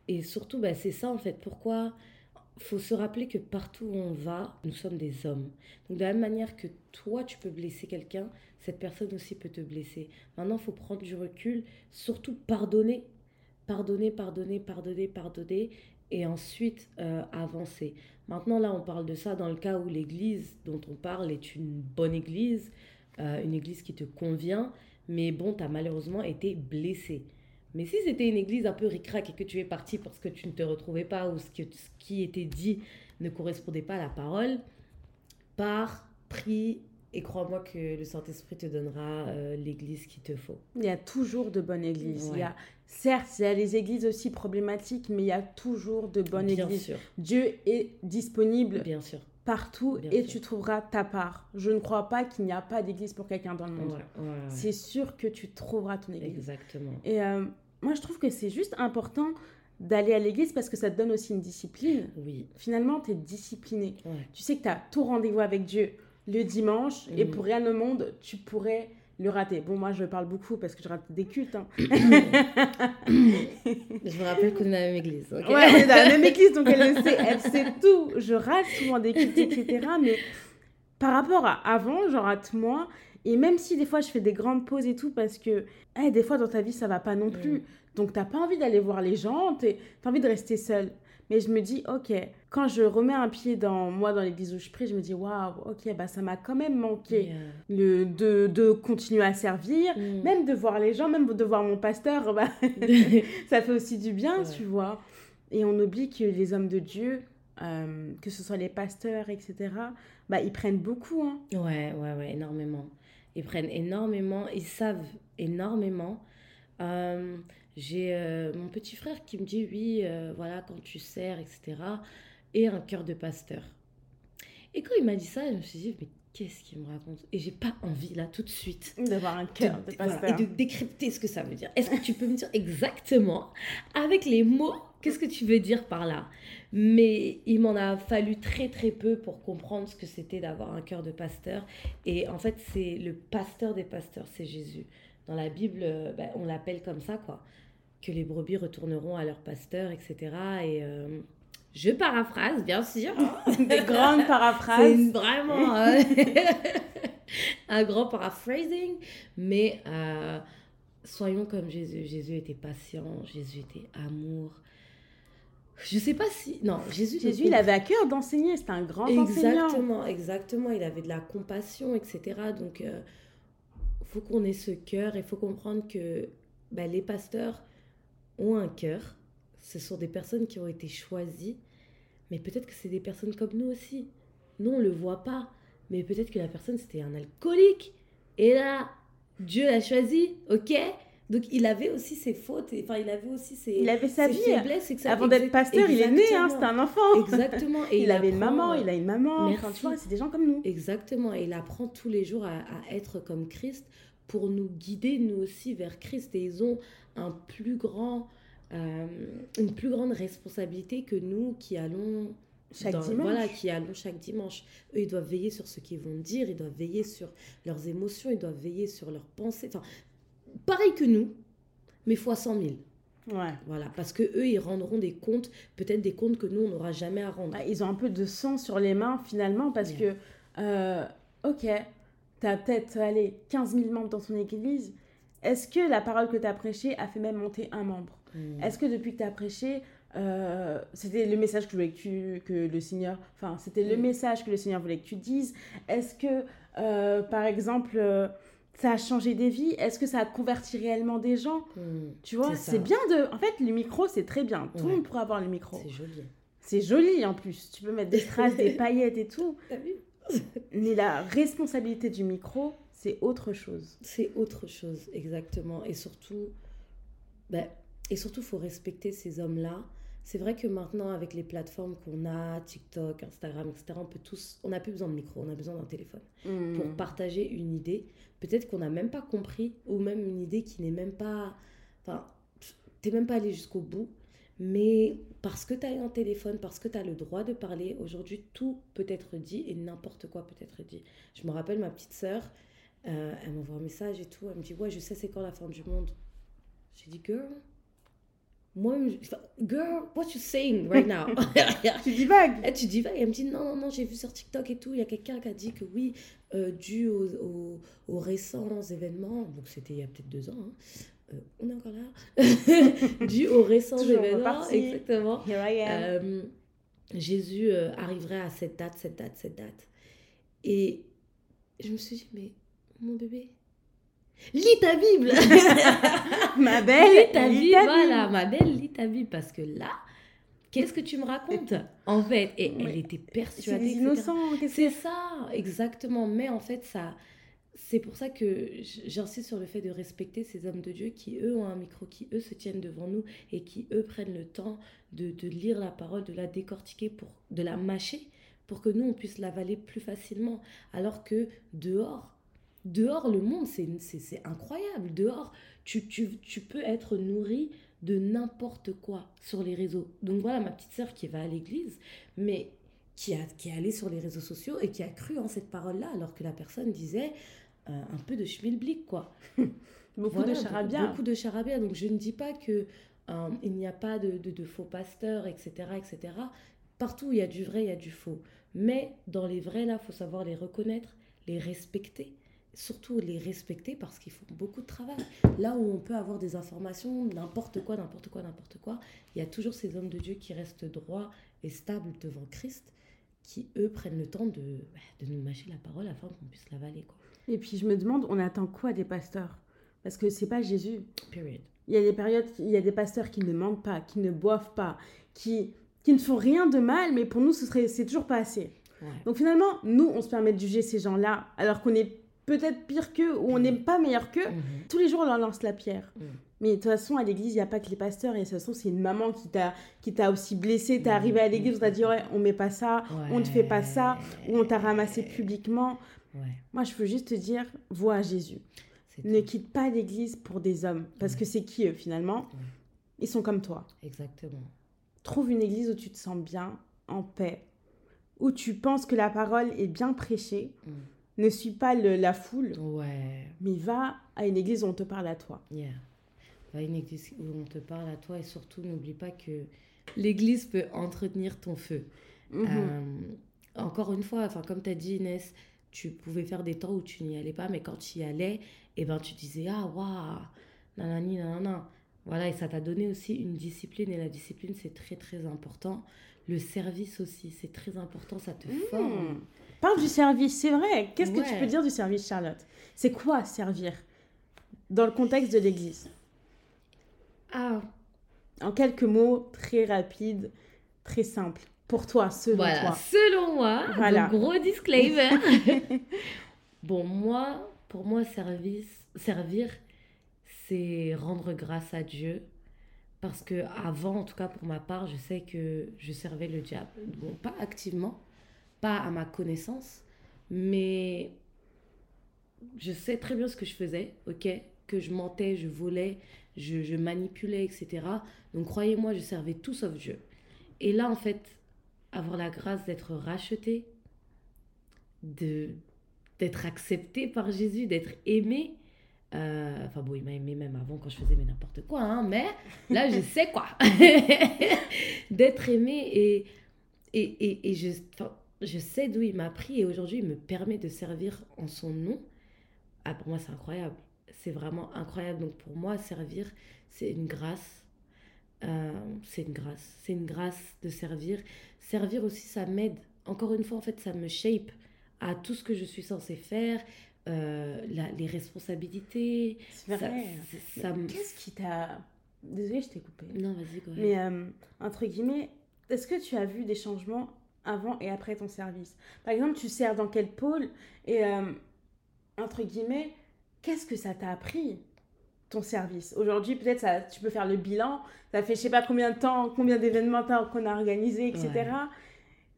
B: et surtout, ben, c'est ça en fait. Pourquoi faut se rappeler que partout où on va, nous sommes des hommes. De la même manière que toi, tu peux blesser quelqu'un, cette personne aussi peut te blesser. Maintenant, il faut prendre du recul, surtout pardonner. Pardonner, pardonner, pardonner, pardonner et ensuite euh, avancer. Maintenant, là, on parle de ça dans le cas où l'église dont on parle est une bonne église, euh, une église qui te convient, mais bon, tu as malheureusement été blessé. Mais si c'était une église un peu ric-rac et que tu es parti parce que tu ne te retrouvais pas ou ce, que, ce qui était dit ne correspondait pas à la parole, pars, prie et crois-moi que le Saint-Esprit te donnera euh, l'église qu'il te faut.
A: Il y a toujours de bonnes églises. Il y a, certes, il y a les églises aussi problématiques, mais il y a toujours de bonnes
B: bien
A: églises.
B: sûr,
A: Dieu est disponible
B: bien sûr.
A: partout
B: Bien
A: et
B: sûr.
A: tu trouveras ta part. Je ne crois pas qu'il n'y a pas d'église pour quelqu'un dans le
B: Ouais,
A: monde.
B: ouais, ouais.
A: C'est sûr que tu trouveras ton église.
B: Exactement.
A: Et euh, moi, je trouve que c'est juste important d'aller à l'église parce que ça te donne aussi une discipline.
B: Oui.
A: Finalement, tu es discipliné.
B: Ouais.
A: Tu sais que tu as tout rendez-vous avec Dieu le dimanche et
B: Mhm.
A: pour rien au monde, tu pourrais le rater. Bon, moi, je parle beaucoup parce que je rate des cultes. hein.
B: Je me rappelle qu'on est dans la même église. ok?
A: Ouais, on est dans la même église, donc elle le sait, elle sait tout. Je rate souvent des cultes, etc. Mais par rapport à avant, j'en rate moins. Et même si des fois je fais des grandes pauses et tout, parce que eh, des fois dans ta vie ça va pas non plus.
B: Mm.
A: Donc t'as pas envie d'aller voir les gens, t'as envie de rester seule. Mais je me dis, ok, quand je remets un pied dans moi dans l'église où je prie, je me dis, waouh, ok, bah ça m'a quand même manqué
B: Yeah.
A: le, de, de continuer à servir.
B: Mm.
A: Même de voir les gens, même de voir mon pasteur, bah, ça fait aussi du bien,
B: Ouais.
A: tu vois. Et on oublie que les hommes de Dieu, euh, que ce soit les pasteurs, etc., bah, ils prennent beaucoup. Hein.
B: Ouais, ouais, ouais, énormément. Ils prennent énormément, ils savent énormément. Euh, J'ai euh, mon petit frère qui me dit, oui, euh, voilà, quand tu sers, etc., et un cœur de pasteur. Et quand il m'a dit ça, je me suis dit, mais qu'est-ce qu'il me raconte? Et j'ai pas envie, là, tout de suite,
A: D'avoir un cœur de
B: voilà,
A: pasteur.
B: et de décrypter ce que ça veut dire. Est-ce que tu peux me dire exactement, avec les mots, qu'est-ce que tu veux dire par là? Mais il m'en a fallu très très peu pour comprendre ce que c'était d'avoir un cœur de pasteur. Et en fait, c'est le pasteur des pasteurs, c'est Jésus. Dans la Bible, euh, ben, on l'appelle comme ça, quoi. Que les brebis retourneront à leur pasteur, etc. Et euh, je paraphrase, bien sûr. hein.
A: Des grandes paraphrases.
B: vraiment euh, un grand paraphrasing, mais euh, soyons comme Jésus. Jésus était patient, Jésus était amour. Je sais pas si non Jésus.
A: Jésus, il avait à cœur d'enseigner, c'était un grand enseignant.
B: Exactement, exactement. Il avait de la compassion, etc. Donc, il faut qu'on ait ce cœur et il faut comprendre que bah, les pasteurs ont un cœur. Ce sont des personnes qui ont été choisies, mais peut-être que c'est des personnes comme nous aussi. Nous, on ne le voit pas, mais peut-être que la personne, c'était un alcoolique. Et là, Dieu l'a choisi, ok donc il avait aussi ses fautes, et- enfin il avait aussi ses,
A: Il avait sa vie.
B: faiblesses, ça-
A: Avant d'être pasteur, il est né, hein, c'était un enfant.
B: Exactement. Et
A: il, avait une maman, il a une maman. Enfin,
B: merci.
A: tu vois, c'est des gens comme nous.
B: Exactement. Et il apprend tous les jours à, à être comme Christ pour nous guider, nous aussi, vers Christ. Et ils ont un plus grand, une plus grande responsabilité que nous qui allons
A: Chaque
B: dans-
A: dimanche.
B: Voilà, qui allons chaque dimanche. Eux, ils doivent veiller sur ce qu'ils vont dire, ils doivent veiller sur leurs émotions, ils doivent veiller sur leurs pensées. Enfin, pareil que nous, mais fois 100 000.
A: Ouais.
B: Voilà, parce que eux, ils rendront des comptes, peut-être des comptes que nous, on n'aura jamais à rendre.
A: Bah, ils ont un peu de sang sur les mains finalement parce
B: Yeah.
A: que, euh, ok, tu as peut-être allez, 15 000 membres dans ton église. Est-ce que la parole que tu as prêchée a fait même monter un membre?
B: Mm.
A: Est-ce que depuis que tu as prêché, euh, c'était le message que, voulais que, tu, que le Seigneur, enfin, c'était le
B: Mm.
A: message que le Seigneur voulait que tu dises? Est-ce que, euh, par exemple, euh, ça a changé des vies? Est-ce que ça a converti réellement des gens?
B: Hmm,
A: Tu vois,
B: C'est
A: bien de. En fait, le micro, c'est très bien. Tout le
B: Ouais.
A: monde pourra avoir le micro.
B: C'est joli.
A: C'est joli en plus. Tu peux mettre des strass, des paillettes et tout.
B: T'as vu?
A: Mais la responsabilité du micro, c'est autre chose.
B: C'est autre chose, exactement. Et surtout, ben, et surtout, faut respecter ces hommes-là. C'est vrai que maintenant, avec les plateformes qu'on a, TikTok, Instagram, etc., on peut tous, on n'a plus besoin de micro, on a besoin d'un téléphone
A: Hmm.
B: pour partager une idée. Peut-être qu'on n'a même pas compris, ou même une idée qui n'est même pas, enfin, t'es même pas allé jusqu'au bout. Mais parce que tu as un téléphone, parce que tu as le droit de parler, aujourd'hui, tout peut être dit et n'importe quoi peut être dit. Je me rappelle ma petite sœur, euh, elle m'envoie un message et tout. Elle me dit Ouais, je sais c'est quand la fin du monde. J'ai dit Girl, moi, je- enfin, girl, what you saying right now?
A: Tu divagues.
B: et tu dis, va, et elle me dit, non, non, non, j'ai vu sur TikTok et tout, il y a quelqu'un qui a dit que oui, euh, dû aux, aux- aux récents événements, donc c'était il y a peut-être deux ans, hein, euh, on est encore là, dû aux récents événements, exactement,
A: Here I am.
B: euh, Jésus euh, arriverait à cette date, cette date, cette date. Et je me suis dit, mais mon bébé, lis ta Bible
A: Ma belle,
B: lis ta
A: lis
B: Bible, voilà, ma belle, lis ta Bible, parce que là, qu'est-ce que tu me racontes En fait, et elle était
A: C'est
B: persuadée.
A: innocents. qu'est-ce
B: C'est ça, exactement. Mais en fait, ça, c'est pour ça que j'insiste sur le fait de respecter ces hommes de Dieu qui, eux, ont un micro, qui, eux, se tiennent devant nous et qui, eux, prennent le temps de, de lire la parole, de la décortiquer, pour, de la mâcher, pour que nous, on puisse l'avaler plus facilement. Alors que dehors, dehors, le monde, c'est incroyable. Dehors, tu, tu, tu peux être nourri de n'importe quoi sur les réseaux. Donc voilà, ma petite sœur qui va à l'église, mais qui, a, qui est allée sur les réseaux sociaux et qui a cru en cette parole-là, alors que la personne disait euh, un peu de schmilblick, quoi.
A: Beaucoup
B: Voilà,
A: de charabia.
B: Beaucoup de charabia. Donc je ne dis pas que euh, il n'y a pas de, de- de faux pasteurs, etc., etc. Partout où il y a du vrai, il y a du faux. Mais dans les vrais, là, il faut savoir les reconnaître, les respecter. Surtout les respecter parce qu'ils font beaucoup de travail. Là où on peut avoir des informations, n'importe quoi, n'importe quoi, n'importe quoi, il y a toujours ces hommes de Dieu qui restent droits et stables devant Christ, qui eux prennent le temps de, bah, de nous mâcher la parole afin qu'on puisse l'avaler. Quoi.
A: Et puis je me demande, on attend quoi des pasteurs? Parce que c'est pas Jésus.
B: Period.
A: Il y a des périodes, il y a des pasteurs qui ne mentent pas, qui ne boivent pas, qui, qui ne font rien de mal, mais pour nous, ce serait, c'est toujours pas assez.
B: Ouais.
A: Donc finalement, nous, on se permet de juger ces gens-là, alors qu'on est peut-être pire qu'eux ou on n'est pas meilleur qu'eux.
B: Mhm.
A: Tous les jours, on leur lance la pierre.
B: Mm.
A: Mais de toute façon, à l'église, il n'y a pas que les pasteurs. Et de toute façon, c'est une maman qui t'a, qui t'a aussi blessé. T'es
B: Mm,
A: arrivé à
B: mm,
A: l'église, on t'a dit, ouais, on met pas ça, on ne fait pas ça, ou on t'a ramassé publiquement.
B: Ouais,
A: Moi, je veux juste te dire, vois Jésus.
B: c'est
A: Ne quitte pas l'église pour des hommes. Parce
B: Ouais.
A: que c'est qui, eux, finalement? Ils sont comme toi.
B: Exactement.
A: Trouve une église où tu te sens bien, en paix, où tu penses que la parole est bien prêchée. Ne suis pas le- la foule,
B: Ouais,
A: mais va à une église où on te parle à toi.
B: yeah. Va à une église où on te parle à toi et surtout n'oublie pas que l'église peut entretenir ton feu.
A: Mhm.
B: Euh, encore une fois, enfin comme tu as dit Inès, tu pouvais faire des temps où tu n'y allais pas, mais quand tu y allais, et ben tu disais ah waouh, nanani nanana. Voilà, et ça t'a donné aussi une discipline et la discipline c'est très très important. Le service aussi, c'est très important, ça te forme.
A: Parle du service, c'est vrai. Qu'est-ce que tu peux dire du service, Charlotte? C'est quoi servir? Dans le contexte de l'église
B: Ah,
A: En quelques mots, très rapides, très simples. Pour toi, selon
B: Voilà,
A: toi.
B: selon moi,
A: Voilà.
B: donc gros disclaimer. bon, moi, pour moi, service, servir, c'est rendre grâce à Dieu. Parce que avant, en tout cas pour ma part, je sais que je servais le diable. Bon, pas activement, pas à ma connaissance, mais je sais très bien ce que je faisais, ok? Que je mentais, je volais, je, manipulais, etc. Donc croyez-moi, je servais tout sauf Dieu. Et là, en fait, avoir la grâce d'être racheté, de d'être accepté par Jésus, d'être aimé. euh, enfin bon, il m'a aimé même avant quand je faisais mais n'importe quoi, hein, mais là je sais quoi. d'être aimé et, et, et, et je, je sais d'où il m'a pris et aujourd'hui il me permet de servir en son nom. Ah, pour moi c'est incroyable. C'est vraiment incroyable. Donc pour moi, servir, c'est une grâce. euh, c'est une grâce. C'est une grâce de servir. Servir aussi, ça m'aide. Encore une fois, en fait, ça me shape à tout ce que je suis censée faire, euh, la, les responsabilités.
A: C'est vrai. Qu'est-ce qui t'a... Désolée, je t'ai coupé.
B: Non, vas-y, quoi.
A: Mais, euh, entre guillemets, est-ce que tu as vu des changements avant et après ton service Par exemple, tu sers dans quel pôle Et, entre guillemets, qu'est-ce que ça t'a appris ton service? Aujourd'hui, peut-être ça, tu peux faire le bilan. Ça fait je sais pas combien de temps, combien d'événements qu'on a organisé, etc.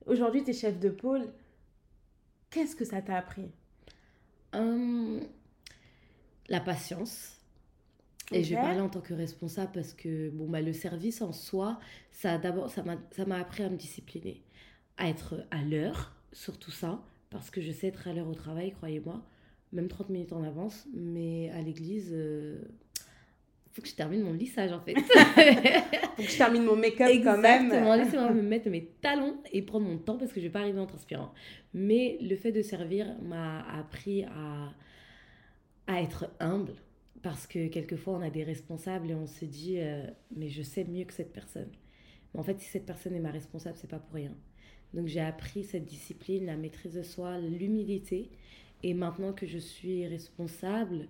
A: Aujourd'hui, tu es chef de pôle. Qu'est-ce que ça t'a appris?
B: Hum, La patience. Et je vais parler en tant que responsable parce que bon, bah, le service en soi, ça d'abord, ça m'a appris à me discipliner, à être à l'heure, surtout ça, parce que je sais être à l'heure au travail, croyez-moi même 30 minutes en avance, mais à l'église, il euh, faut que je termine mon lissage en fait.
A: faut que je termine mon make-up quand même.
B: Exactement, laissez-moi me mettre mes talons et prendre mon temps parce que je vais pas arriver en transpirant. Mais le fait de servir m'a appris à, à être humble parce que quelquefois on a des responsables et on se dit euh, mais je sais mieux que cette personne. Mais en fait, si cette personne est ma responsable, c'est pas pour rien. Donc j'ai appris cette discipline, la maîtrise de soi, l'humilité et maintenant que je suis responsable,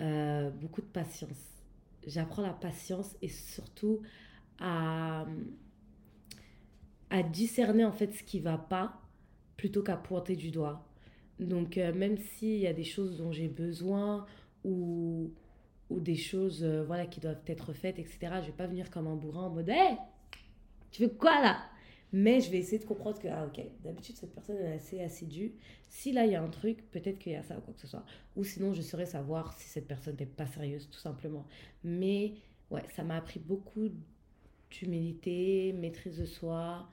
B: euh, beaucoup de patience. J'apprends la patience et surtout à, à discerner en fait ce qui va pas plutôt qu'à pointer du doigt. Donc euh, même s'il y a des choses dont j'ai besoin ou, ou des choses euh, voilà, qui doivent être faites, etc., je vais pas venir comme un bourrin en mode Hé, tu fais quoi là? Mais je vais essayer de comprendre que, ah ok, d'habitude cette personne est assez assidue. Si là il y a un truc, peut-être qu'il y a ça ou quoi que ce soit. Ou sinon je saurais savoir si cette personne n'est pas sérieuse, tout simplement. Mais ouais, ça m'a appris beaucoup d'humilité, maîtrise de soi,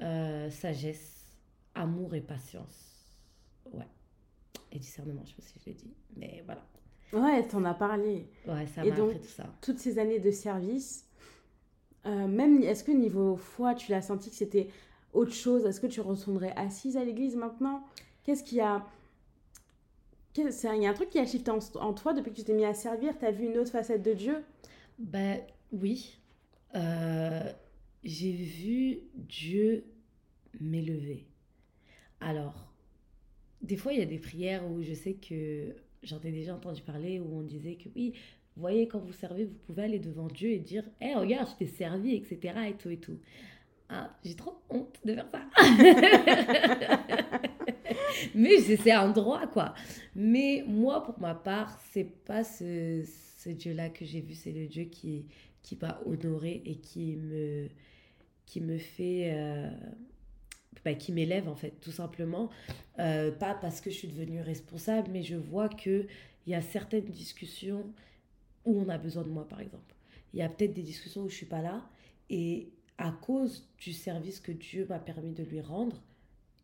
B: euh, sagesse, amour et patience. Ouais. Et discernement, je sais pas si je l'ai dit. Mais voilà.
A: Ouais, t'en as parlé.
B: Ouais, ça m'a appris tout ça.
A: Toutes ces années de service, euh, même, est-ce que niveau foi, tu l'as senti que c'était autre chose? Est-ce que tu retournerais assise à l'église maintenant? Qu'est-ce qu'il y a Il y a un truc qui a shifté en, toi depuis que tu t'es mis à servir? Tu as vu une autre facette de Dieu?
B: Ben oui. Euh, j'ai vu Dieu m'élever. Alors, des fois, il y a des prières où je sais que j'en ai déjà entendu parler, où on disait que oui, vous voyez, quand vous servez, vous pouvez aller devant Dieu et dire Hé, hey, regarde, je t'ai servi, etc. Et tout et tout. Ah, j'ai trop honte de faire ça. Mais c'est un droit, quoi. Mais moi, pour ma part, c'est pas ce, ce Dieu-là que j'ai vu, c'est le Dieu qui, qui m'a honoré et qui me, qui me fait. Euh, bah, qui m'élève, en fait, tout simplement. Euh, pas parce que je suis devenue responsable, mais je vois qu'il y a certaines discussions où on a besoin de moi, par exemple. Il y a peut-être des discussions où je suis pas là et à cause du service que Dieu m'a permis de lui rendre,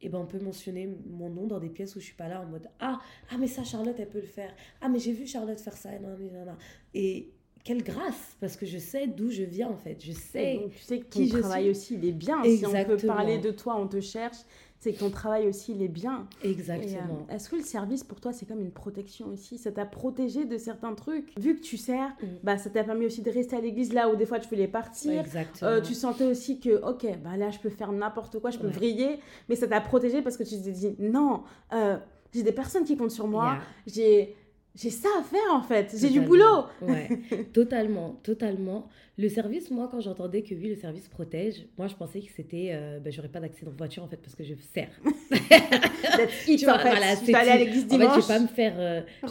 B: eh ben on peut mentionner mon nom dans des pièces où je suis pas là en mode ah ah mais ça Charlotte elle peut le faire. Ah mais j'ai vu Charlotte faire ça non, non, non, et quelle grâce parce que je sais d'où je viens en fait. Je sais
A: tu sais que ton travail aussi il est bien. Exactement. si on peut parler de toi on te cherche c'est que ton travail aussi, il est bien.
B: Exactement.
A: Euh, est-ce que le service, pour toi, c'est comme une protection aussi? Ça t'a protégé de certains trucs? Vu que tu sers, mm. bah, ça t'a permis aussi de rester à l'église là où des fois tu voulais partir.
B: Exactement. Euh,
A: tu sentais aussi que, ok, bah, là, je peux faire n'importe quoi, je peux vriller. Mais ça t'a protégé parce que tu t'es dit, non, euh, j'ai des personnes qui comptent sur moi. J'ai j'ai ça à faire en fait, j'ai du boulot.
B: Ouais, totalement, totalement. Le service, moi, quand j'entendais que oui, le service protège, moi, je pensais que c'était, euh, ben, j'aurais pas d'accident de voiture en fait parce que je sers.
A: tu vois, en fait. Voilà, tu aller à l'église dimanche.
B: En fait, je vais pas me faire, euh, je,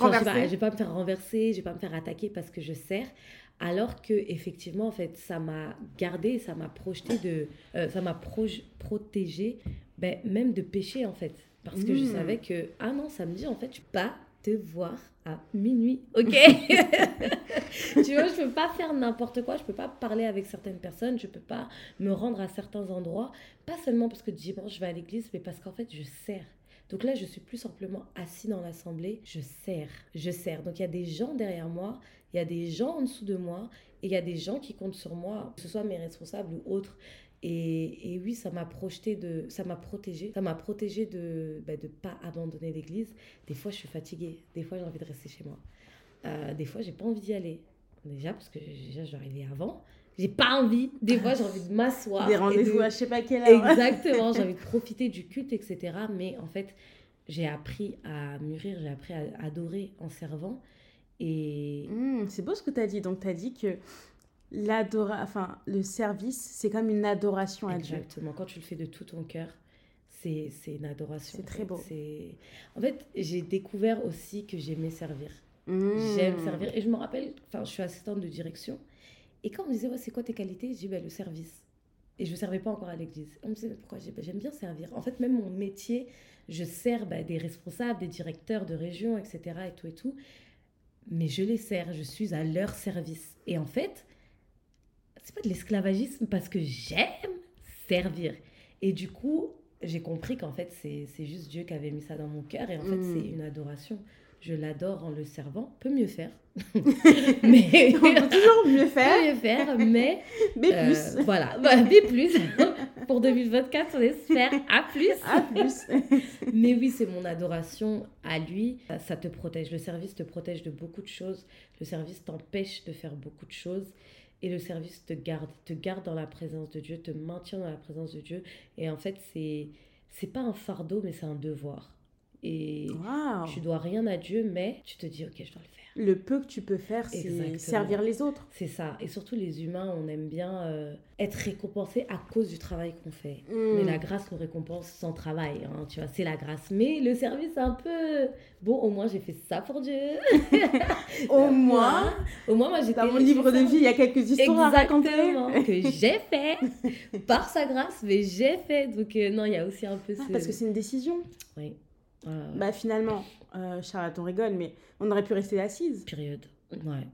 B: vais pas, me faire renverser, je vais pas me faire attaquer parce que je sers. Alors que effectivement, en fait, ça m'a gardé, ça m'a projeté de, euh, ça m'a protégé, ben, même de pécher en fait, parce que je hmm. savais que ah non, samedi en fait, je pas te voir à minuit, ok Tu vois, je peux pas faire n'importe quoi, je peux pas parler avec certaines personnes, je peux pas me rendre à certains endroits, pas seulement parce que dimanche je vais à l'église, mais parce qu'en fait je sers. Donc là, je suis plus simplement assis dans l'assemblée, je sers, je sers. Donc il y a des gens derrière moi, il y a des gens en dessous de moi, et il y a des gens qui comptent sur moi, que ce soit mes responsables ou autres. Et, et, oui, ça m'a projeté de, ça m'a protégé, ça m'a protégé de ne bah, de pas abandonner l'église. Des fois, je suis fatiguée, des fois, j'ai envie de rester chez moi. Euh, des fois, j'ai pas envie d'y aller. Déjà, parce que déjà, je avant, J'ai pas envie. Des fois, j'ai envie de m'asseoir.
A: Des rendez-vous
B: de-
A: à je sais pas quelle heure.
B: Exactement, j'ai envie de profiter du culte, etc. Mais en fait, j'ai appris à mûrir, j'ai appris à adorer en servant. Et
A: Hmm, c'est beau ce que tu as dit. Donc, tu as dit que l'adora... enfin, le service, c'est comme une adoration à Dieu.
B: exactement, quand tu le fais de tout ton cœur, c'est une adoration.
A: C'est très beau.
B: C'est- En fait, j'ai découvert aussi que j'aimais servir.
A: Hmm.
B: J'aime servir. Et je me rappelle, enfin, je suis assistante de direction. Et quand on me disait, ouais, c'est quoi tes qualités? Je dis, bah, le service. Et je ne servais pas encore à l'église. On me disait, mais pourquoi? Bah, J'aime bien servir. En fait, même mon métier, je sers bah, des responsables, des directeurs de région, etc. Et tout et tout. Mais je les sers, je suis à leur service. Et en fait, c'est pas de l'esclavagisme parce que j'aime servir. Et du coup, j'ai compris qu'en fait, c'est juste Dieu qui avait mis ça dans mon cœur. Et en fait, c'est une adoration. Je l'adore en le servant. Peut mieux faire. mais
A: On peut toujours mieux
B: peut
A: faire,
B: mieux faire, mais
A: mais
B: euh,
A: plus.
B: voilà, bah, mais plus. Pour 2024, on espère à plus.
A: À plus.
B: Mais oui, c'est mon adoration à lui. Ça, ça te protège. Le service te protège de beaucoup de choses. Le service t'empêche de faire beaucoup de choses. Et le service te garde, te garde dans la présence de Dieu, te maintient dans la présence de Dieu. Et en fait, c'est c'est pas un fardeau, mais c'est un devoir. Et
A: Waouh.
B: tu dois rien à Dieu, mais tu te dis, ok, je dois le faire.
A: Le peu que tu peux faire, c'est servir les autres.
B: C'est ça. Et surtout, les humains, on aime bien euh, être récompensés à cause du travail qu'on fait. Mais
A: Hmm.
B: la grâce nous récompense sans travail, hein, tu vois, c'est la grâce. Mais le service, c'est un peu... Bon, au moins, j'ai fait ça pour Dieu.
A: Au moins,
B: Au moins, moi, j'étais...
A: dans mon livre de vie, il y a quelques histoires à raconter.
B: Que j'ai fait par sa grâce, mais j'ai fait. Donc, euh, non, il y a aussi un peu ce...
A: Ah, parce que c'est une décision.
B: Oui. Ouais.
A: Bah finalement, euh, Charlotte, on rigole, mais on aurait pu rester assise.
B: Période. Ouais,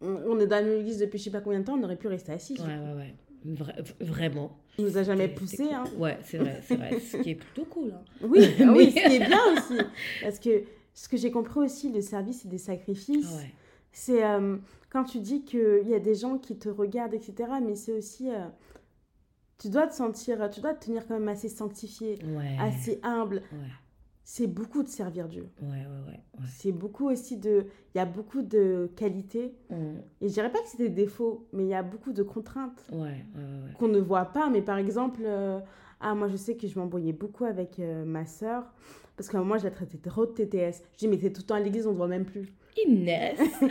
A: On, on est dans l'église depuis je sais pas combien de temps, on aurait pu rester assise.
B: ouais, ouais, ouais. Vra- vraiment.
A: On nous a jamais poussé. Hein.
B: Ouais, c'est vrai, c'est vrai. Ce qui est plutôt cool. hein.
A: Oui, ah oui,
B: Mais-
A: ce qui est bien aussi. Parce que ce que j'ai compris aussi, le service, c'est des sacrifices.
B: Ouais.
A: C'est euh, quand tu dis qu'il y a des gens qui te regardent, etc. Mais c'est aussi. euh, tu dois te sentir, tu dois te tenir quand même assez sanctifié,
B: Ouais.
A: assez humble.
B: Ouais,
A: C'est beaucoup de servir Dieu.
B: ouais, ouais, ouais. ouais.
A: C'est beaucoup aussi de. Il y a beaucoup de qualités.
B: Mm.
A: Et je dirais pas que c'est des défauts, mais il y a beaucoup de contraintes
B: ouais.
A: qu'on ne voit pas. Mais par exemple, euh, ah, moi je sais que je m'embrouillais beaucoup avec euh, ma sœur. Parce qu'à un moment, je la traitais trop de TTS. Je dis, mais t'es tout le temps à l'église, on ne voit même plus.
B: Inès.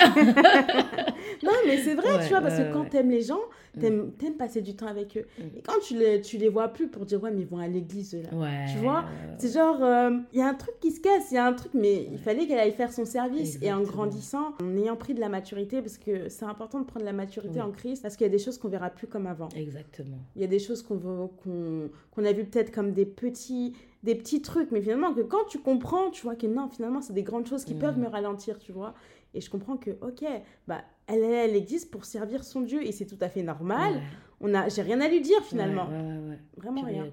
A: Non, mais c'est vrai,
B: Ouais,
A: tu vois, parce que quand t'aimes les gens,
B: Mm.
A: t'aimes aimes passer du temps avec eux.
B: Mm.
A: Et quand tu les, tu les vois plus pour dire, ouais, mais ils vont à l'église, là.
B: Ouais.
A: Tu vois. C'est genre, euh, il y a un truc qui se casse, il y a un truc, mais il fallait qu'elle aille faire son service. Et en grandissant, en ayant pris de la maturité, parce que c'est important de prendre la maturité en Christ, parce qu'il y a des choses qu'on verra plus comme avant.
B: Exactement.
A: Il y a des choses qu'on qu'on qu'on a vu peut-être comme des petits, des petits trucs, mais finalement, que quand tu comprends, tu vois que non, finalement, c'est des grandes choses qui
B: Mm.
A: peuvent me ralentir, tu vois. Et je comprends que, ok, bah, elle, elle existe pour servir son Dieu et c'est tout à fait normal.
B: Ouais.
A: On a, j'ai rien à lui dire finalement,
B: Ouais, ouais,
A: vraiment rien.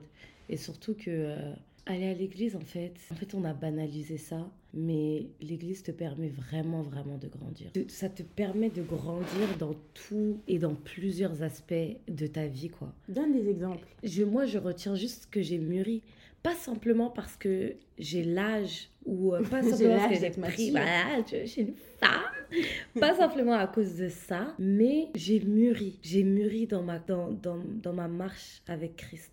B: Et surtout que euh, aller à l'église, en fait, en fait, on a banalisé ça, mais l'église te permet vraiment, vraiment de grandir. Ça te permet de grandir dans tout et dans plusieurs aspects de ta vie, quoi.
A: Donne des exemples.
B: Je, moi, je retiens juste que j'ai mûri. Pas simplement parce que j'ai l'âge ou euh, pas simplement parce que j'ai pris. Voilà, je suis une femme. pas simplement à cause de ça, mais j'ai mûri. J'ai mûri dans ma, dans, dans, dans ma marche avec Christ.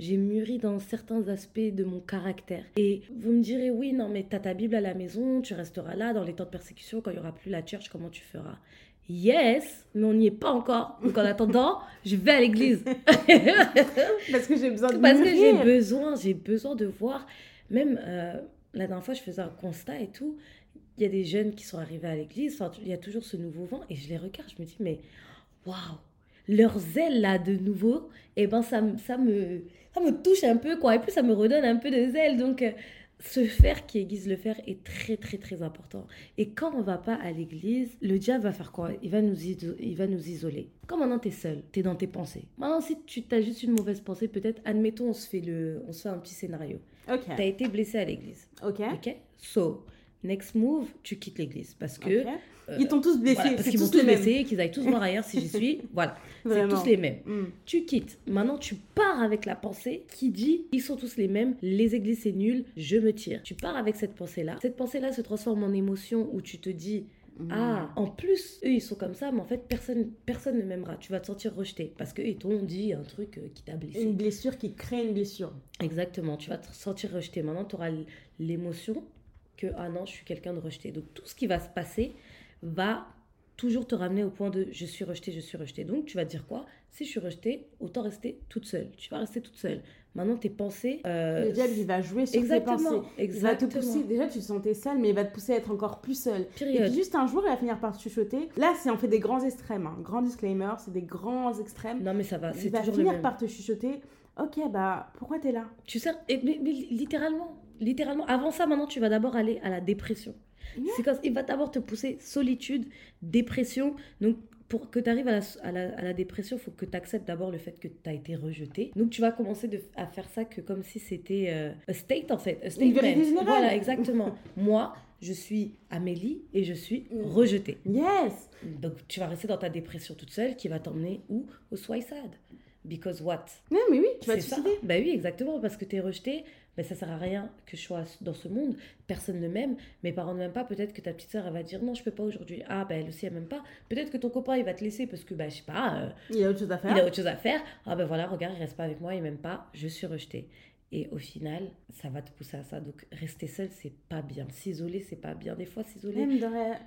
B: J'ai mûri dans certains aspects de mon caractère. Et vous me direz, oui, non, mais t'as ta Bible à la maison, tu resteras là dans les temps de persécution, quand il n'y aura plus la church, comment tu feras? Yes, mais on n'y est pas encore. Donc en attendant, je vais à l'église.
A: Parce que j'ai besoin de
B: Parce que j'ai besoin, j'ai besoin de voir. Même euh, la dernière fois, je faisais un constat et tout. Il y a des jeunes qui sont arrivés à l'église. Enfin, il y a toujours ce nouveau vent. Et je les regarde, je me dis, mais waouh, leur zèle là de nouveau, et ben ça, me- ça, me, ça me touche un peu, quoi. Et puis ça me redonne un peu de zèle. Donc, euh, ce faire qui aiguise le faire est très, très, très important. Et quand on va pas à l'église, le diable va faire quoi? Il va, nous il va nous isoler. Quand maintenant tu es seul, tu es dans tes pensées. Maintenant, si tu as juste une mauvaise pensée, peut-être, admettons, on se fait, le, on se fait un petit scénario.
A: Ok,
B: Tu as été blessé à l'église.
A: ok.
B: Ok? So, next move, tu quittes l'église. Parce que.
A: ok.
B: euh,
A: Ils t'ont tous blessés,
B: voilà, parce qu'ils vont tous
A: les mêmes.
B: blesser, qu'ils aillent tous voir ailleurs si j'y suis. Voilà. C'est tous les mêmes.
A: Mm.
B: Tu quittes. Maintenant, tu pars avec la pensée qui dit ils sont tous les mêmes, les églises c'est nul, je me tire. Tu pars avec cette pensée-là. Cette pensée-là se transforme en émotion où tu te dis Ah, en plus, eux, ils sont comme ça, mais en fait, personne, personne ne m'aimera. Tu vas te sentir rejeté parce qu'ils t'ont dit un truc euh, qui t'a blessé.
A: Une blessure qui crée une blessure.
B: Exactement, tu vas te sentir rejeté. Maintenant, tu auras l'émotion que, ah non, je suis quelqu'un de rejeté. Donc, tout ce qui va se passer va toujours te ramener au point de je suis rejeté, je suis rejeté. Donc, tu vas dire quoi? Si je suis rejeté, autant rester toute seule. Tu vas rester toute seule. Maintenant, tes pensées.
A: Euh, le diable, il va jouer sur
B: exactement,
A: tes pensées.
B: Exactement.
A: Il va te pousser. Déjà, tu te sentais seule, mais il va te pousser à être encore plus seule. Et puis, juste un jour, il va finir par te chuchoter. Là, c'est en fait des grands extrêmes. Hein. Grand disclaimer, c'est des grands extrêmes.
B: Non, mais ça va.
A: Il va finir par te chuchoter. Ok, bah, pourquoi t'es là?
B: Tu sais, mais, mais, littéralement, littéralement, avant ça, maintenant, tu vas d'abord aller à la dépression. C'est quand il va d'abord te pousser solitude, dépression. Donc, pour que tu arrives à la, à, la, dépression, il faut que tu acceptes d'abord le fait que tu as été rejeté. Donc, tu vas commencer de, à faire ça que comme si c'était euh, un state, en fait. Un
A: statement.
B: Voilà, exactement. Moi, je suis Amélie et je suis mm. rejetée.
A: Yes!
B: Donc, tu vas rester dans ta dépression toute seule qui va t'emmener où? Au suicide. Because what?
A: Non, mais oui, tu vas te suicider.
B: Bah oui, exactement, parce que tu es rejeté, mais ça sert à rien que je sois dans ce monde. Personne ne m'aime. Mes parents ne m'aiment pas. Peut-être que ta petite sœur, elle va dire non, je peux pas aujourd'hui. Ah, ben elle aussi, elle m'aime pas. Peut-être que ton copain, il va te laisser parce que, bah, je sais pas. Euh,
A: il a autre chose à faire.
B: Il a autre chose à faire. Ah, ben voilà, regarde, il reste pas avec moi, il m'aime pas. Je suis rejetée. Et au final, ça va te pousser à ça. Donc, rester seul, c'est pas bien. S'isoler, c'est pas bien. Des fois, s'isoler.
A: Même,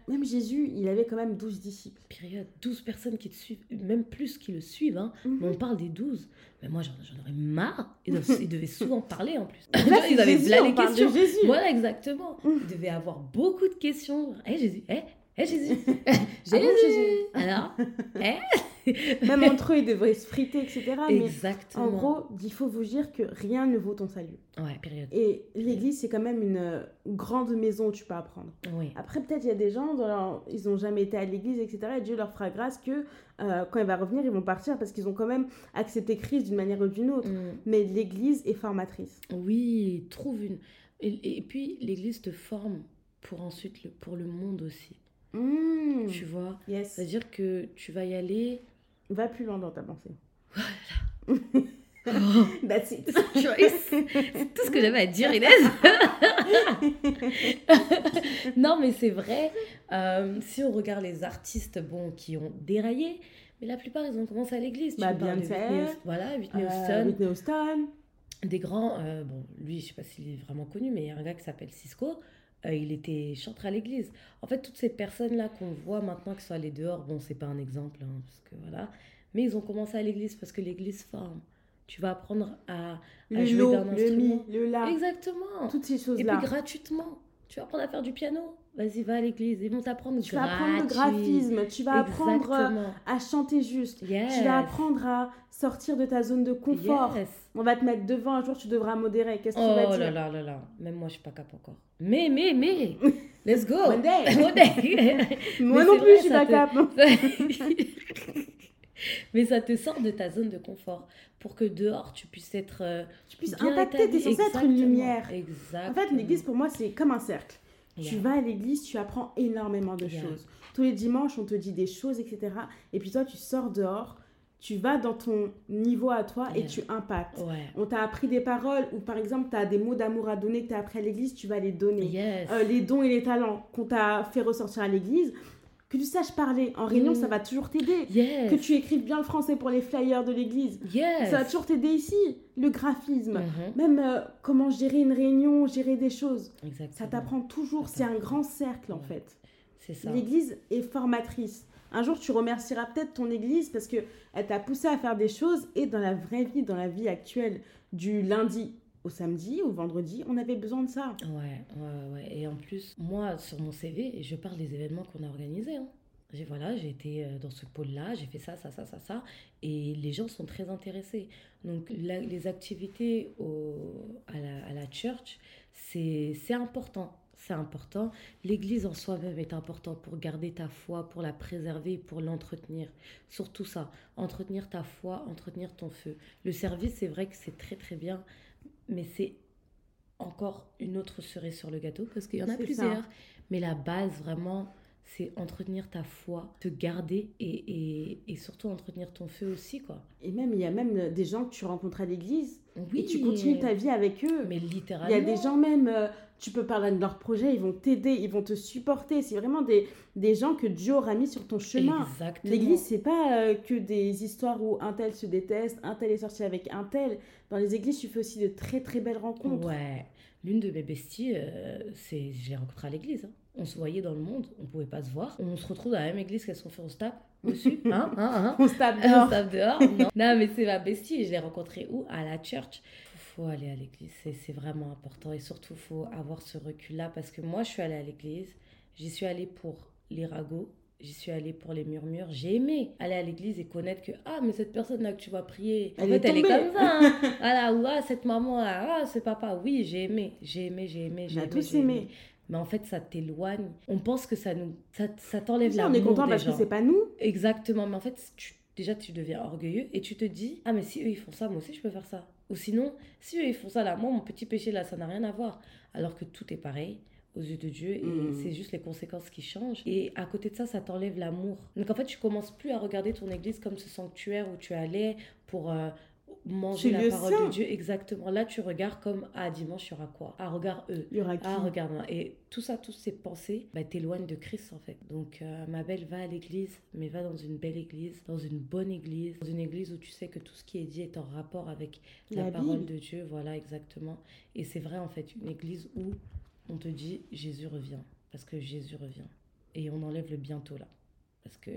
A: même Jésus, il avait quand même 12 disciples.
B: Période. 12 personnes qui te suivent, même plus qui le suivent. Hein. Mhm. Mais on parle des 12. Mais moi, j'en aurais marre. Ils, devaient souvent parler en plus.
A: ils avaient là les questions. Jésus.
B: Voilà, exactement. Ils devaient avoir beaucoup de questions. Hé, Jésus, hé, hé, Jésus. Jésus. Alors, hé
A: Même entre eux, ils devraient se friter, etc.
B: Exactement.
A: Mais en gros, il faut vous dire que rien ne vaut ton salut.
B: Ouais, période.
A: Et l'église, c'est quand même une euh, grande maison où tu peux apprendre.
B: Oui.
A: Après, peut-être il y a des gens, dans ils n'ont jamais été à l'église, etc. Et Dieu leur fera grâce que euh, quand il va revenir, ils vont partir parce qu'ils ont quand même accepté Christ d'une manière ou d'une autre.
B: Mm.
A: Mais l'église est formatrice.
B: Oui, trouve une. Et, et puis, l'église te forme pour ensuite le, pour le monde aussi.
A: Mm.
B: Tu vois?
A: Yes.
B: C'est-à-dire que tu vas y aller
A: Va plus loin dans ta pensée.
B: Voilà.
A: That's it.
B: C'est tout ce que j'avais à dire, Inès. non, mais c'est vrai. Euh, si on regarde les artistes bon, qui ont déraillé, mais la plupart, ils ont commencé à l'église.
A: Bah, Beyoncé.
B: Voilà, Whitney
A: euh,
B: Houston.
A: Whitney Houston.
B: Des grands, euh, bon, lui, je sais pas s'il est vraiment connu, mais il y a un gars qui s'appelle Cisco. Euh, il était chanteur à l'église. En fait, toutes ces personnes-là qu'on voit maintenant qui sont allées dehors, bon, c'est pas un exemple, hein, parce que voilà, mais ils ont commencé à l'église parce que l'église forme. Tu vas apprendre à,
A: le
B: jouer d'un instrument.
A: Le mi, le la.
B: Exactement.
A: Toutes ces choses-là.
B: Et puis gratuitement. Tu vas apprendre à faire du piano. Vas-y, va à l'église. Ils vont t'apprendre
A: Tu vas apprendre le graphisme. Tu vas apprendre euh, à chanter juste. Tu vas apprendre à sortir de ta zone de confort. On va te mettre devant. Un jour, tu devras modérer. Qu'est-ce que
B: oh
A: tu vas dire
B: Oh là là là là. Même moi, je suis pas cap encore. Mais, mais, mais. Let's go.
A: One day.
B: One day.
A: moi non plus, je suis pas cap.
B: mais ça te sort de ta zone de confort pour que dehors tu puisses être euh,
A: tu puisses impacter tu es censé être une lumière
B: Exactement.
A: en fait l'église pour moi c'est comme un cercle tu vas à l'église tu apprends énormément de choses. Tous les dimanches on te dit des choses etc et puis toi tu sors dehors tu vas dans ton niveau à toi et tu impactes. On t'a appris des paroles ou par exemple tu as des mots d'amour à donner que tu as appris à l'église, tu vas les donner.
B: Euh,
A: les dons et les talents qu'on t'a fait ressortir à l'église, que tu saches parler. En réunion, ça mm. va toujours t'aider. Que tu écrives bien le français pour les flyers de l'église. Ça va toujours t'aider ici. Le graphisme.
B: Mm-hmm.
A: Même euh, comment gérer une réunion, gérer des choses. Ça t'apprend toujours. C'est un grand cercle, en fait.
B: C'est ça.
A: L'église est formatrice. Un jour, tu remercieras peut-être ton église parce qu'elle t'a poussé à faire des choses et dans la vraie vie, dans la vie actuelle, du lundi au samedi, au vendredi, on avait besoin de ça.
B: Ouais, ouais, ouais. Et en plus, moi, sur mon CV, je parle des événements qu'on a organisés. Hein. J'ai voilà, j'ai été euh, dans ce pôle-là, j'ai fait ça, ça, ça, ça, ça, et les gens sont très intéressés. Donc les activités à, la, à la church, c'est important, c'est important. L'Église en soi-même est important pour garder ta foi, pour la préserver, pour l'entretenir. Surtout ça, entretenir ta foi, entretenir ton feu. Le service, c'est vrai que c'est très très bien, mais c'est encore une autre cerise sur le gâteau parce qu'il y en a plusieurs. Mais la base, vraiment, c'est entretenir ta foi, te garder et, et, et, surtout entretenir ton feu aussi, quoi.
A: Et même, il y a même des gens que tu rencontres à l'église
B: Oui,
A: et tu continues ta vie avec eux.
B: Mais
A: Il
B: littéralement.
A: y a des gens même, euh, tu peux parler de leur projet, ils vont t'aider, ils vont te supporter. C'est vraiment des, des gens que Dieu aura mis sur ton chemin.
B: Exactement.
A: L'église, c'est pas euh, que des histoires où un tel se déteste, un tel est sorti avec un tel. Dans les églises, tu fais aussi de très très belles rencontres.
B: Ouais. L'une de mes besties, euh, c'est, je l'ai rencontrée à l'église. hein. On se voyait dans le monde, on pouvait pas se voir. On se retrouve dans la même église qu'elles sont fait, on se tape dessus. Hein, hein, hein.
A: On se tape
B: On
A: dehors.
B: se tape dehors. Non, Non, mais c'est ma bestie je l'ai rencontrée où? À la church. faut aller à l'église, c'est, vraiment important. Et surtout, faut avoir ce recul-là parce que moi, je suis allée à l'église. J'y suis allée pour les ragots. J'y suis allée pour les murmures. J'ai aimé aller à l'église et connaître que, ah, mais cette personne-là que tu vas prier, en
A: Elle
B: fait,
A: est
B: elle est comme ça. hein. Voilà, ou ah, cette maman-là, ah, c'est papa. Oui, j'ai aimé, j'ai aimé, j'ai aimé, j'ai
A: On a
B: aimé.
A: tous
B: j'ai
A: aimé.
B: Mais en fait, ça t'éloigne. On pense que ça nous, ça, ça t'enlève la
A: on est content parce que c'est pas nous.
B: Exactement, mais en fait, tu- déjà tu deviens orgueilleux et tu te dis Ah, mais si eux ils font ça, moi aussi je peux faire ça. Ou sinon, si eux ils font ça là, moi mon petit péché là, ça n'a rien à voir. Alors que tout est pareil aux yeux de Dieu et
A: Mhm.
B: c'est juste les conséquences qui changent. Et à côté de ça, ça t'enlève l'amour. Donc en fait, tu commences plus à regarder ton église comme ce sanctuaire où tu allais pour. euh, manger la
A: le
B: parole de Dieu exactement là tu regardes comme ah dimanche il y aura quoi? Ah regarde eux
A: Il y aura qui?
B: ah, regarde, et tout ça, toutes ces pensées, bah, t'éloignent de Christ en fait. Donc, euh, ma belle, va à l'église, mais va dans une belle église, dans une bonne église, dans une église où tu sais que tout ce qui est dit est en rapport avec la,
A: La
B: parole
A: Bible.
B: de Dieu. Voilà, exactement. Et c'est vrai en fait, une église où on te dit Jésus revient, parce que Jésus revient. Et on enlève le bientôt là, parce que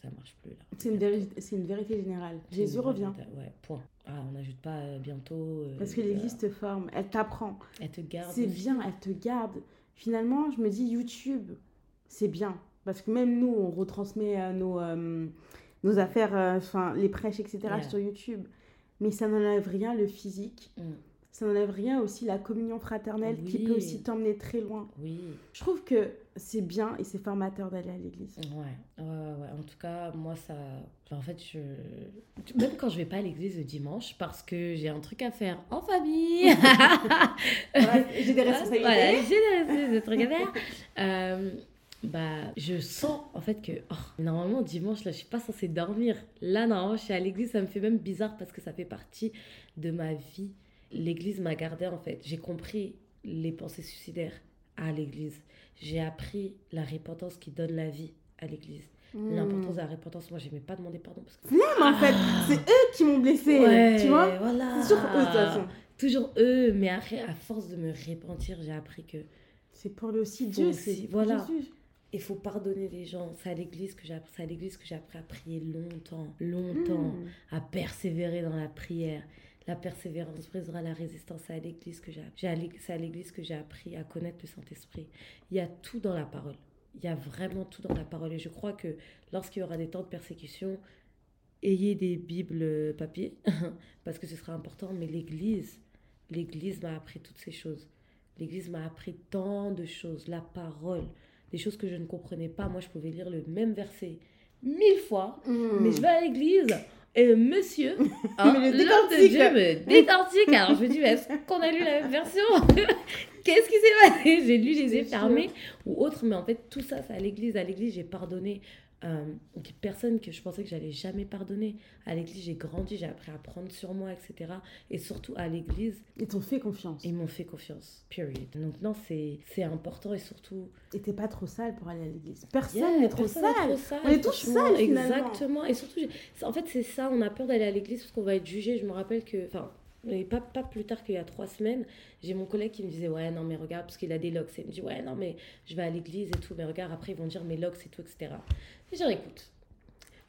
B: ça marche plus là.
A: C'est une, véri- c'est une vérité générale. Jésus revient.
B: Ouais, point. Ah, on n'ajoute pas euh, bientôt. euh,
A: Parce que l'église te forme, elle t'apprend.
B: Elle te garde.
A: C'est bien, elle te garde. Finalement, je me dis YouTube, c'est bien. Parce que même nous, on retransmet euh, nos, nos affaires, enfin les prêches, etc.
B: Yeah.
A: sur YouTube. Mais ça n'enlève rien le physique.
B: Mm.
A: Ça n'enlève rien aussi la communion fraternelle qui peut aussi t'emmener très loin.
B: Oui.
A: Je trouve que c'est bien et c'est formateur d'aller à l'église.
B: Ouais, ouais. En tout cas, moi, ça. enfin, en fait, je. Même quand je vais pas à l'église le dimanche, parce que j'ai un truc à faire en famille.
A: Ouais, J'ai des responsabilités.
B: Voilà, j'ai des, des trucs à faire. Euh, bah, je sens en fait que oh, normalement dimanche là je suis pas censée dormir. Là normalement je suis à l'église, ça me fait même bizarre parce que ça fait partie de ma vie. L'église m'a gardé en fait. J'ai compris les pensées suicidaires à l'église. J'ai appris la repentance qui donne la vie à l'église.
A: Hmm.
B: L'importance de la repentance, moi j'aimais pas demander pardon parce que
A: en fait. C'est eux qui m'ont blessée.
B: Ouais,
A: Tu vois
B: voilà.
A: C'est sur eux de toute façon.
B: Toujours eux, mais après, à force de me repentir, j'ai appris que
A: C'est pour le aussi Dieu, c'est
B: voilà.
A: Jésus.
B: il faut pardonner les gens. C'est à l'église que j'ai appris, c'est à l'église que j'ai appris à prier longtemps, longtemps,
A: Hmm.
B: à persévérer dans la prière. La persévérance brisera la résistance. À l'église que j'ai c'est à l'église que j'ai appris à connaître le Saint-Esprit. Il y a tout dans la parole. Il y a vraiment tout dans la parole. Et je crois que lorsqu'il y aura des temps de persécution, ayez des Bibles euh, papier, parce que ce sera important. Mais l'église, l'église m'a appris toutes ces choses. L'église m'a appris tant de choses. La parole, des choses que je ne comprenais pas. Moi, je pouvais lire le même verset mille fois, mais je vais à l'église et monsieur, hein, l'homme de. Dieu me décortique. Alors je me dis, mais est-ce qu'on a lu la même version Qu'est-ce qui s'est passé J'ai lu les yeux fermés ou autre, mais en fait, tout ça, c'est à l'église. À l'église, j'ai pardonné euh, des personnes que je pensais que j'allais jamais pardonner. À l'église, j'ai grandi, j'ai appris à prendre sur moi, etc. Et surtout, à l'église,
A: Ils t'ont fait confiance.
B: ils m'ont fait confiance. Period. Donc, non, c'est c'est important et surtout.
A: Et t'es pas trop sale pour aller à l'église. Personne
B: Yeah,
A: n'est trop,
B: personne
A: sale.
B: trop sale,
A: On est tous sales, finalement.
B: Exactement. Et surtout, en fait, c'est ça, on a peur d'aller à l'église parce qu'on va être jugé. Je me rappelle que, enfin, mais pas, pas plus tard qu'il y a trois semaines, j'ai mon collègue qui me disait, ouais, non, mais regarde, parce qu'il a des locks. Et il me dit, ouais, non, mais je vais à l'église et tout, mais regarde, après, ils vont dire mes locks et tout, etc. Je dis, écoute,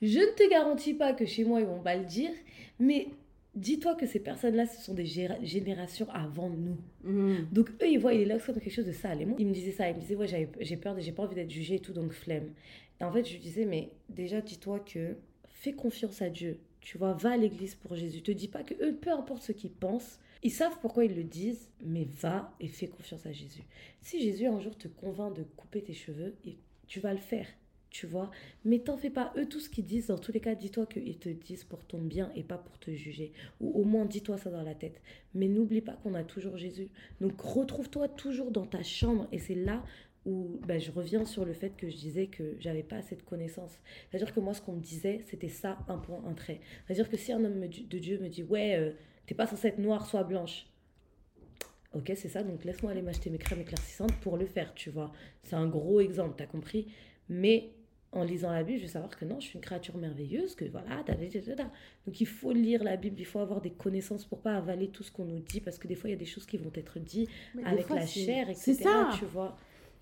B: je ne te garantis pas que chez moi, ils vont pas le dire, mais dis-toi que ces personnes-là, ce sont des générations avant nous.
A: Hmm.
B: Donc eux, ils voient les locks comme quelque chose de sale. Et moi, ils me disaient ça. Ils me disaient, ouais, j'ai peur, j'ai pas envie d'être jugée et tout, donc flemme. Et en fait, je lui disais, mais déjà, dis-toi que fais confiance à Dieu. Tu vois, va à l'église pour Jésus. Te dis pas que eux, peu importe ce qu'ils pensent, ils savent pourquoi ils le disent, mais va et fais confiance à Jésus. Si Jésus un jour te convainc de couper tes cheveux, tu vas le faire. Tu vois, mais t'en fais pas. Eux, tout ce qu'ils disent, dans tous les cas, dis-toi qu'ils te disent pour ton bien et pas pour te juger. Ou au moins, dis-toi ça dans la tête. Mais n'oublie pas qu'on a toujours Jésus. Donc retrouve-toi toujours dans ta chambre et c'est là où bah, je reviens sur le fait que je disais que j'avais pas assez de connaissances. C'est-à-dire que moi, ce qu'on me disait, c'était ça, un point, un trait. C'est-à-dire que si un homme de Dieu me dit, ouais, euh, t'es pas censée être noire, sois blanche. Ok, c'est ça, donc laisse-moi aller m'acheter mes crèmes éclaircissantes pour le faire, tu vois. C'est un gros exemple, t'as compris Mais en lisant la Bible, je vais savoir que non, je suis une créature merveilleuse, que voilà, ta, ta, ta. donc il faut lire la Bible, il faut avoir des connaissances pour pas avaler tout ce qu'on nous dit, parce que des fois, il y a des choses qui vont être dites
A: Mais
B: avec
A: fois,
B: la chair,
A: C'est
B: etc.
A: ça.
B: Tu vois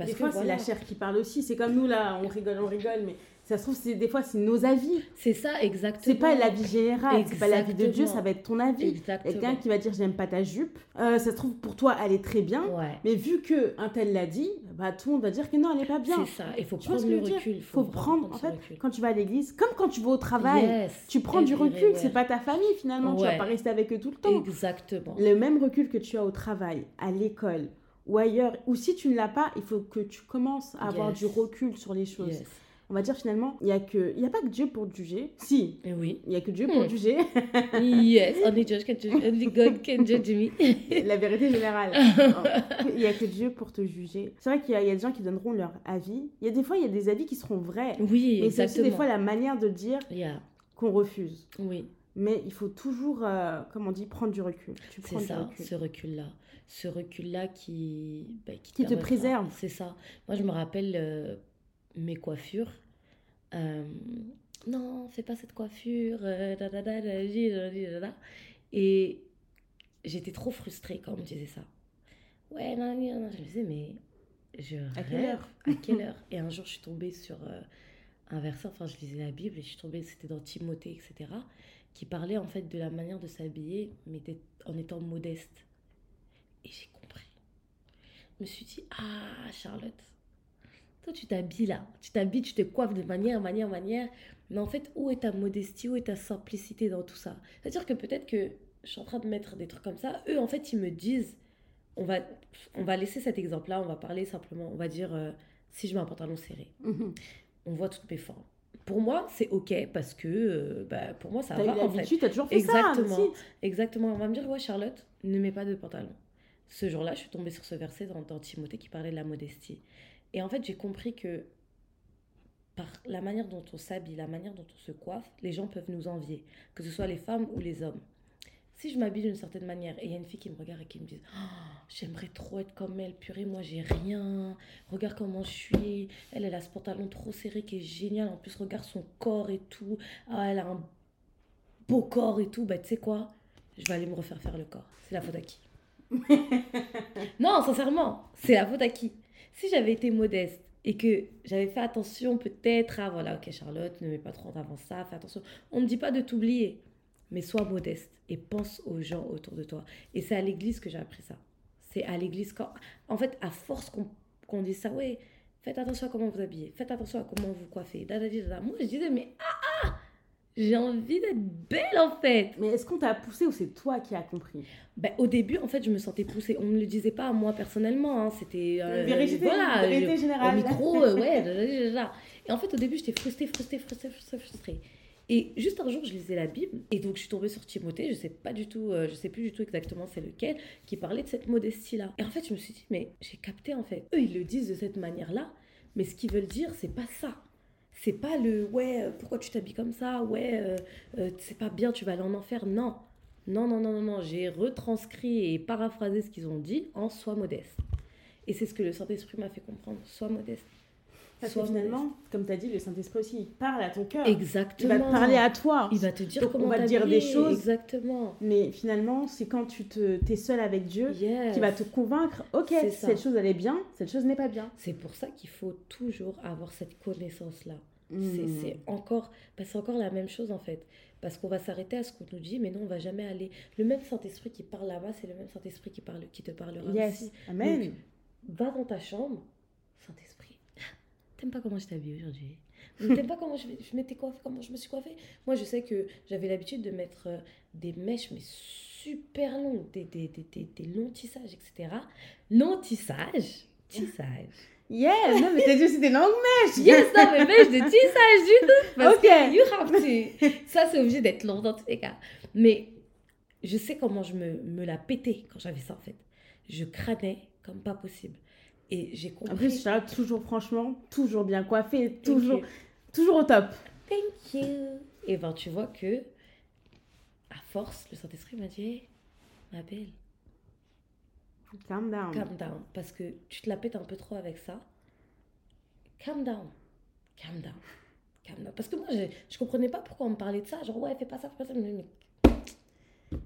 B: Parce
A: des
B: que
A: fois, c'est la chair qui parle aussi. C'est comme nous, là, on rigole, on rigole, mais ça se trouve, c'est des fois, c'est nos avis.
B: C'est ça, exactement.
A: C'est pas l'avis général, c'est pas l'avis de Dieu, ça va être ton avis.
B: Exactement.
A: Quelqu'un qui va dire j'aime pas ta jupe, euh, ça se trouve pour toi elle est très bien,
B: Ouais.
A: mais vu que un tel l'a dit, bah tout le monde va dire que non elle est pas bien.
B: C'est ça, il faut
A: Tu
B: prendre le recul. Il
A: Faut prendre, en fait,
B: recul.
A: Quand tu vas à l'église, comme quand tu vas au travail,
B: Yes,
A: tu prends du recul,
B: everywhere.
A: c'est pas ta famille finalement, tu vas
B: Ouais.
A: pas rester avec eux tout le temps.
B: Exactement.
A: Le même recul que tu as au travail, à l'école ou ailleurs, ou si tu ne l'as pas, il faut que tu commences à avoir du recul sur les choses.
B: Yes.
A: On va dire finalement, il y a que, il y a pas que Dieu pour te juger. Si,
B: Et oui.
A: il y a que Dieu pour
B: Hmm.
A: te juger.
B: yes, only judge can judge, only God can judge me.
A: la vérité générale. il n'y a que Dieu pour te juger. C'est vrai qu'il y, a il y a des gens qui donneront leur avis. Il y a des fois, il y a des avis qui seront vrais.
B: Oui,
A: mais c'est aussi
B: exactement.
A: des fois la manière de dire
B: Yeah.
A: qu'on refuse.
B: Oui,
A: Mais il faut toujours, euh, comme on dit, prendre du recul. Tu
B: c'est
A: prends
B: ça,
A: recul.
B: ce recul-là. Ce recul-là qui, bah, qui,
A: Qui te préserve.
B: C'est ça. Moi, je me rappelle euh, mes coiffures. Euh, non, fais pas cette coiffure. Et j'étais trop frustrée quand on me disait ça. Ouais, non, non, non. Je me disais, mais je
A: À quelle heure
B: À quelle heure? Et un jour, je suis tombée sur euh, un verset, enfin, je lisais la Bible et je suis tombée, c'était dans Timothée, etc., qui parlait en fait de la manière de s'habiller, mais en étant modeste. Et j'ai compris. Je me suis dit, ah, Charlotte, toi, tu t'habilles là. Tu t'habilles, tu te coiffes de manière, manière, manière. Mais en fait, où est ta modestie, où est ta simplicité dans tout ça? C'est-à-dire que peut-être que je suis en train de mettre des trucs comme ça. Eux, en fait, ils me disent, on va, on va laisser cet exemple-là, on va parler simplement, on va dire, euh, si je mets un pantalon serré,
A: Mhm.
B: on voit toutes mes formes. Pour moi, c'est OK parce que, euh, bah, pour moi, ça
A: T'as
B: va en fait.
A: t'as toujours fait
B: Exactement.
A: ça.
B: Exactement. On va me dire, ouais, Charlotte, ne mets pas de pantalon. Ce jour-là, je suis tombée sur ce verset dans, Timothée qui parlait de la modestie. Et en fait, j'ai compris que par la manière dont on s'habille, la manière dont on se coiffe, les gens peuvent nous envier, que ce soit les femmes ou les hommes. Si je m'habille d'une certaine manière et il y a une fille qui me regarde et qui me dit Oh, J'aimerais trop être comme elle, purée, moi j'ai rien. Regarde comment je suis. Elle, elle a ce pantalon trop serré qui est génial. En plus, regarde son corps et tout. Ah, elle a un beau corps et tout. Bah, tu sais quoi? Je vais aller me refaire faire le corps. C'est la faute à qui? Non, sincèrement, c'est la faute à qui? Si j'avais été modeste et que j'avais fait attention peut-être à, voilà, ok Charlotte, ne mets pas trop en avant ça, fais attention. On ne dit pas de t'oublier, mais sois modeste et pense aux gens autour de toi. Et c'est à l'église que j'ai appris ça. C'est à l'église quand... En fait, à force qu'on qu'on dise ça, ouais, faites attention à comment vous habillez, faites attention à comment vous coiffez. Moi, je disais, mais ah, ah J'ai envie d'être belle, en fait
A: Mais est-ce qu'on t'a poussé ou c'est toi qui as compris?
B: Ben, au début, en fait, je me sentais poussée. On ne me le disait pas à moi personnellement. hein. C'était. euh,
A: Vérité,
B: voilà,
A: vérité générale.
B: Au micro, euh, ouais. da. Et en fait, au début, j'étais frustrée, frustrée, frustrée, frustrée, frustrée. Et juste un jour, je lisais la Bible. Et donc, je suis tombée sur Timothée. Je sais pas du tout, euh, je sais plus du tout exactement c'est lequel, qui parlait de cette modestie-là. Et en fait, je me suis dit, mais j'ai capté, en fait. Eux, ils le disent de cette manière-là. Mais ce qu'ils veulent dire, c'est pas ça. C'est pas le ouais, euh, pourquoi tu t'habilles comme ça Ouais, euh, euh, c'est pas bien, tu vas aller en enfer. Non. Non, non, non, non, non. J'ai retranscrit et paraphrasé ce qu'ils ont dit en sois modeste. Et c'est ce que le Saint-Esprit m'a fait comprendre. Sois modeste.
A: Parce que finalement, comme tu as dit, le Saint-Esprit aussi, il parle à ton cœur.
B: modeste.
A: Il
B: Exactement.
A: va te parler à toi.
B: Il va te dire
A: Donc, on
B: comment
A: va te dire des choses.
B: Exactement.
A: Mais finalement, c'est quand tu te, es seul avec Dieu
B: Yes.
A: qui va te convaincre, ok, cette chose elle est bien, cette chose n'est pas bien.
B: C'est pour ça qu'il faut toujours avoir cette connaissance-là. C'est-
A: Hmm.
B: C'est encore, c'est encore la même chose en fait. Parce qu'on va s'arrêter à ce qu'on nous dit, mais non, on va jamais aller. Le même Saint-Esprit qui parle là-bas, c'est le même Saint-Esprit qui, parle, qui te parlera
A: Yes,
B: aussi.
A: amen.
B: Donc, va dans ta chambre, Saint-Esprit. T'aimes pas comment je t'habille aujourd'hui? Ou T'aimes pas comment je, je m'étais coiffée, comment je me suis coiffée? Moi, je sais que j'avais l'habitude de mettre euh, des mèches, mais super longues, des, des, des, des, des longs tissages, etc. Long tissage, tissage.
A: Yeah, non, mais t'as dit aussi des langues mèches.
B: Yes, non, mais mèche de tissage du tout. Parce
A: Ok.
B: que you have to. Ça, c'est obligé d'être long dans tous les cas. Mais je sais comment je me, me la pétais quand j'avais ça, en fait. Je crânais comme pas possible. Et j'ai compris.
A: En plus, toujours, franchement, toujours bien coiffée, toujours, toujours au top.
B: Thank you. Et ben, tu vois que, à force, le Saint-Esprit m'a dit Hey, ma belle,
A: Calm down.
B: calm down. Parce que tu te la pètes un peu trop avec ça. Calm down. Calm down. Calm down. Parce que moi, je, je comprenais pas pourquoi on me parlait de ça. Genre, ouais, fais pas ça, fais pas ça.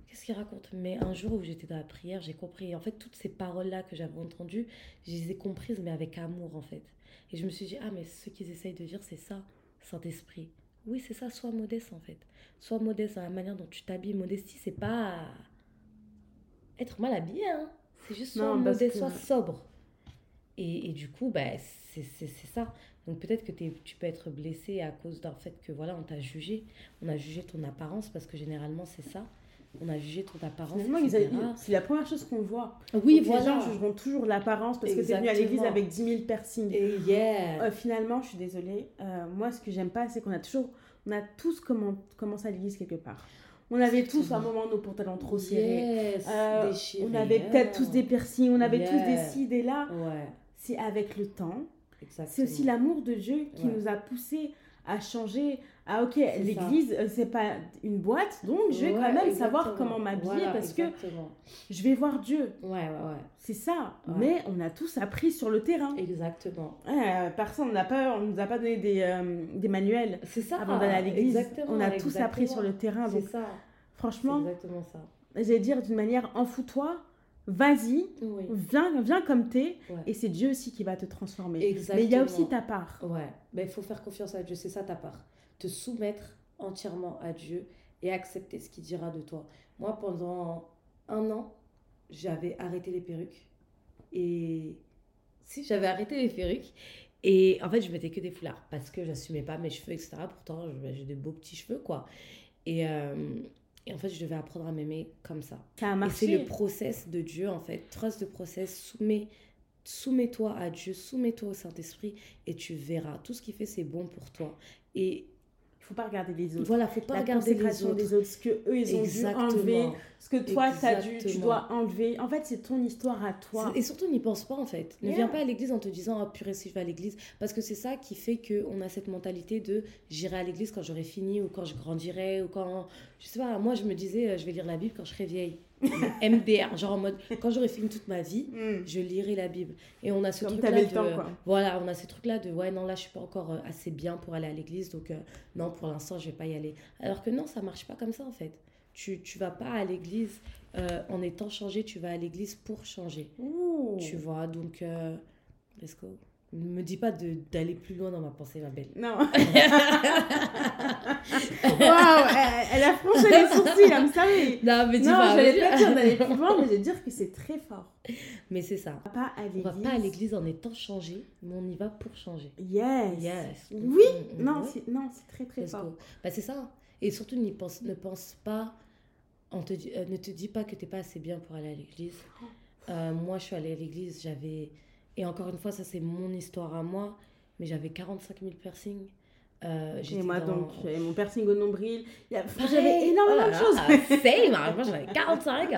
B: Qu'est-ce qu'il raconte? Mais un jour où j'étais dans la prière, j'ai compris. En fait, toutes ces paroles-là que j'avais entendues, je les ai comprises, mais avec amour, en fait. Et je me suis dit, ah, mais ce qu'ils essayent de dire, c'est ça, Saint-Esprit. Oui, c'est ça, sois modeste, en fait. Sois modeste dans la manière dont tu t'habilles. Modestie, c'est pas être mal habillé, hein. C'est juste sois
A: Non, que-
B: sois sobre. Et, et du coup, bah, c'est ça. Donc peut-être que t'es- tu peux être blessé à cause d'un fait que voilà, on t'a jugé. On a jugé ton apparence parce que généralement c'est ça. On a jugé ton apparence.
A: C'est la première chose qu'on voit.
B: Oui,
A: Donc, Les gens jugeront toujours l'apparence parce que tu es venu à l'église
B: Exactement.
A: avec 10 000 piercings.
B: Et yeah.
A: Euh, finalement, je suis désolée. euh, moi, ce que j'aime pas, c'est qu'on a toujours. On a tous commen- commencé à l'église quelque part. On avait tous à un moment nos pantalons trop serrés.
B: Yes,
A: Euh, on avait peut-être tous des piercings, on avait tous des ci, des là.
B: Ouais,
A: C'est avec le temps. C'est aussi l'amour de Dieu qui
B: Ouais.
A: nous a poussés à changer. Ah ok, l'église, euh, c'est pas une boîte, donc je vais quand
B: Ouais,
A: même savoir comment m'habiller
B: Voilà,
A: parce que je vais voir Dieu.
B: Ouais, ouais, ouais.
A: C'est ça.
B: Ouais.
A: Mais on a tous appris sur le terrain.
B: Exactement.
A: Euh, personne n'a pas, on nous a pas donné des, euh, des manuels
B: C'est ça.
A: avant d'aller à l'église.
B: Exactement,
A: On a tous appris sur le terrain.
B: C'est
A: Donc
B: ça. C'est
A: franchement,
B: exactement ça.
A: j'allais dire d'une manière, en fous-toi, vas-y,
B: Oui.
A: viens, viens comme t'es,
B: Ouais.
A: et c'est Dieu aussi qui va te transformer.
B: Exactement.
A: Mais il y a aussi ta part.
B: Ouais, mais il faut faire confiance à Dieu, c'est ça ta part. Te soumettre entièrement à Dieu et accepter ce qu'il dira de toi. Moi, pendant un an, j'avais arrêté les perruques. Et si, j'avais arrêté les perruques. Et en fait, je mettais que des foulards parce que j'assumais pas mes cheveux, etc. Pourtant, j'ai des beaux petits cheveux, quoi. Et, euh, et en fait, je devais apprendre à m'aimer comme ça.
A: Ça a
B: Et c'est
A: marché.
B: le process de Dieu, en fait. Trust the process, soumets, soumets-toi à Dieu, soumets-toi au Saint-Esprit et tu verras. Tout ce qu'il fait, c'est bon pour toi. Et
A: faut pas regarder les autres.
B: voilà, faut pas
A: la
B: regarder les autres.
A: des autres, ce que eux ils ont dû enlever, ce que toi t'as dû, tu dois enlever. En fait, c'est ton histoire à toi.
B: Et surtout, n'y pense pas en fait. Ne viens pas à l'église en te disant Oh purée, si je vais à l'église. Parce que c'est ça qui fait qu'on a cette mentalité de j'irai à l'église quand j'aurai fini ou quand je grandirai ou quand. Je sais pas, moi je me disais euh, je vais lire la Bible quand je serai vieille. MDR, genre en mode quand j'aurai fini toute ma vie,
A: Hmm.
B: je lirai la Bible. Et on a ce truc-là
A: t'avais
B: de...
A: temps.
B: Voilà, on a ce truc-là de ouais, non, là, je suis pas encore euh, assez bien pour aller à l'église, donc euh, non, pour l'instant, je vais pas y aller. Alors que non, ça marche pas comme ça, en fait. Tu, tu vas pas à l'église euh, en étant changé, tu vas à l'église pour changer.
A: Ouh.
B: Tu vois, donc, euh, let's go. Ne me dis pas de- d'aller plus loin dans ma pensée, ma belle.
A: Non. Waouh, elle, elle a franchi les sourcils, I'm sorry.
B: Non, mais dis
A: Non,
B: pas,
A: j'allais pas dire d'aller plus loin, mais je vais dire que c'est très fort.
B: Mais c'est ça.
A: On va pas à
B: On
A: l'église.
B: va pas à l'église en étant changé, mais on y va pour changer.
A: Yes.
B: Yes.
A: Oui.
B: Mm, mm,
A: Non,
B: ouais.
A: c'est non, c'est très très
B: Let's
A: fort.
B: Bah, c'est ça. Et surtout, n'y pense, ne pense pas, on te euh, ne te dis pas que t'es pas assez bien pour aller à l'église. Euh, moi, je suis allée à l'église, j'avais. Et encore une fois, ça, c'est mon histoire à moi, mais j'avais 45 000 piercings. Euh,
A: Et moi
B: dans-
A: donc, j'avais mon piercing au nombril. A-. J'avais énormément
B: Oh
A: de
B: là
A: choses.
B: là, Same, hein. moi j'en avais 45.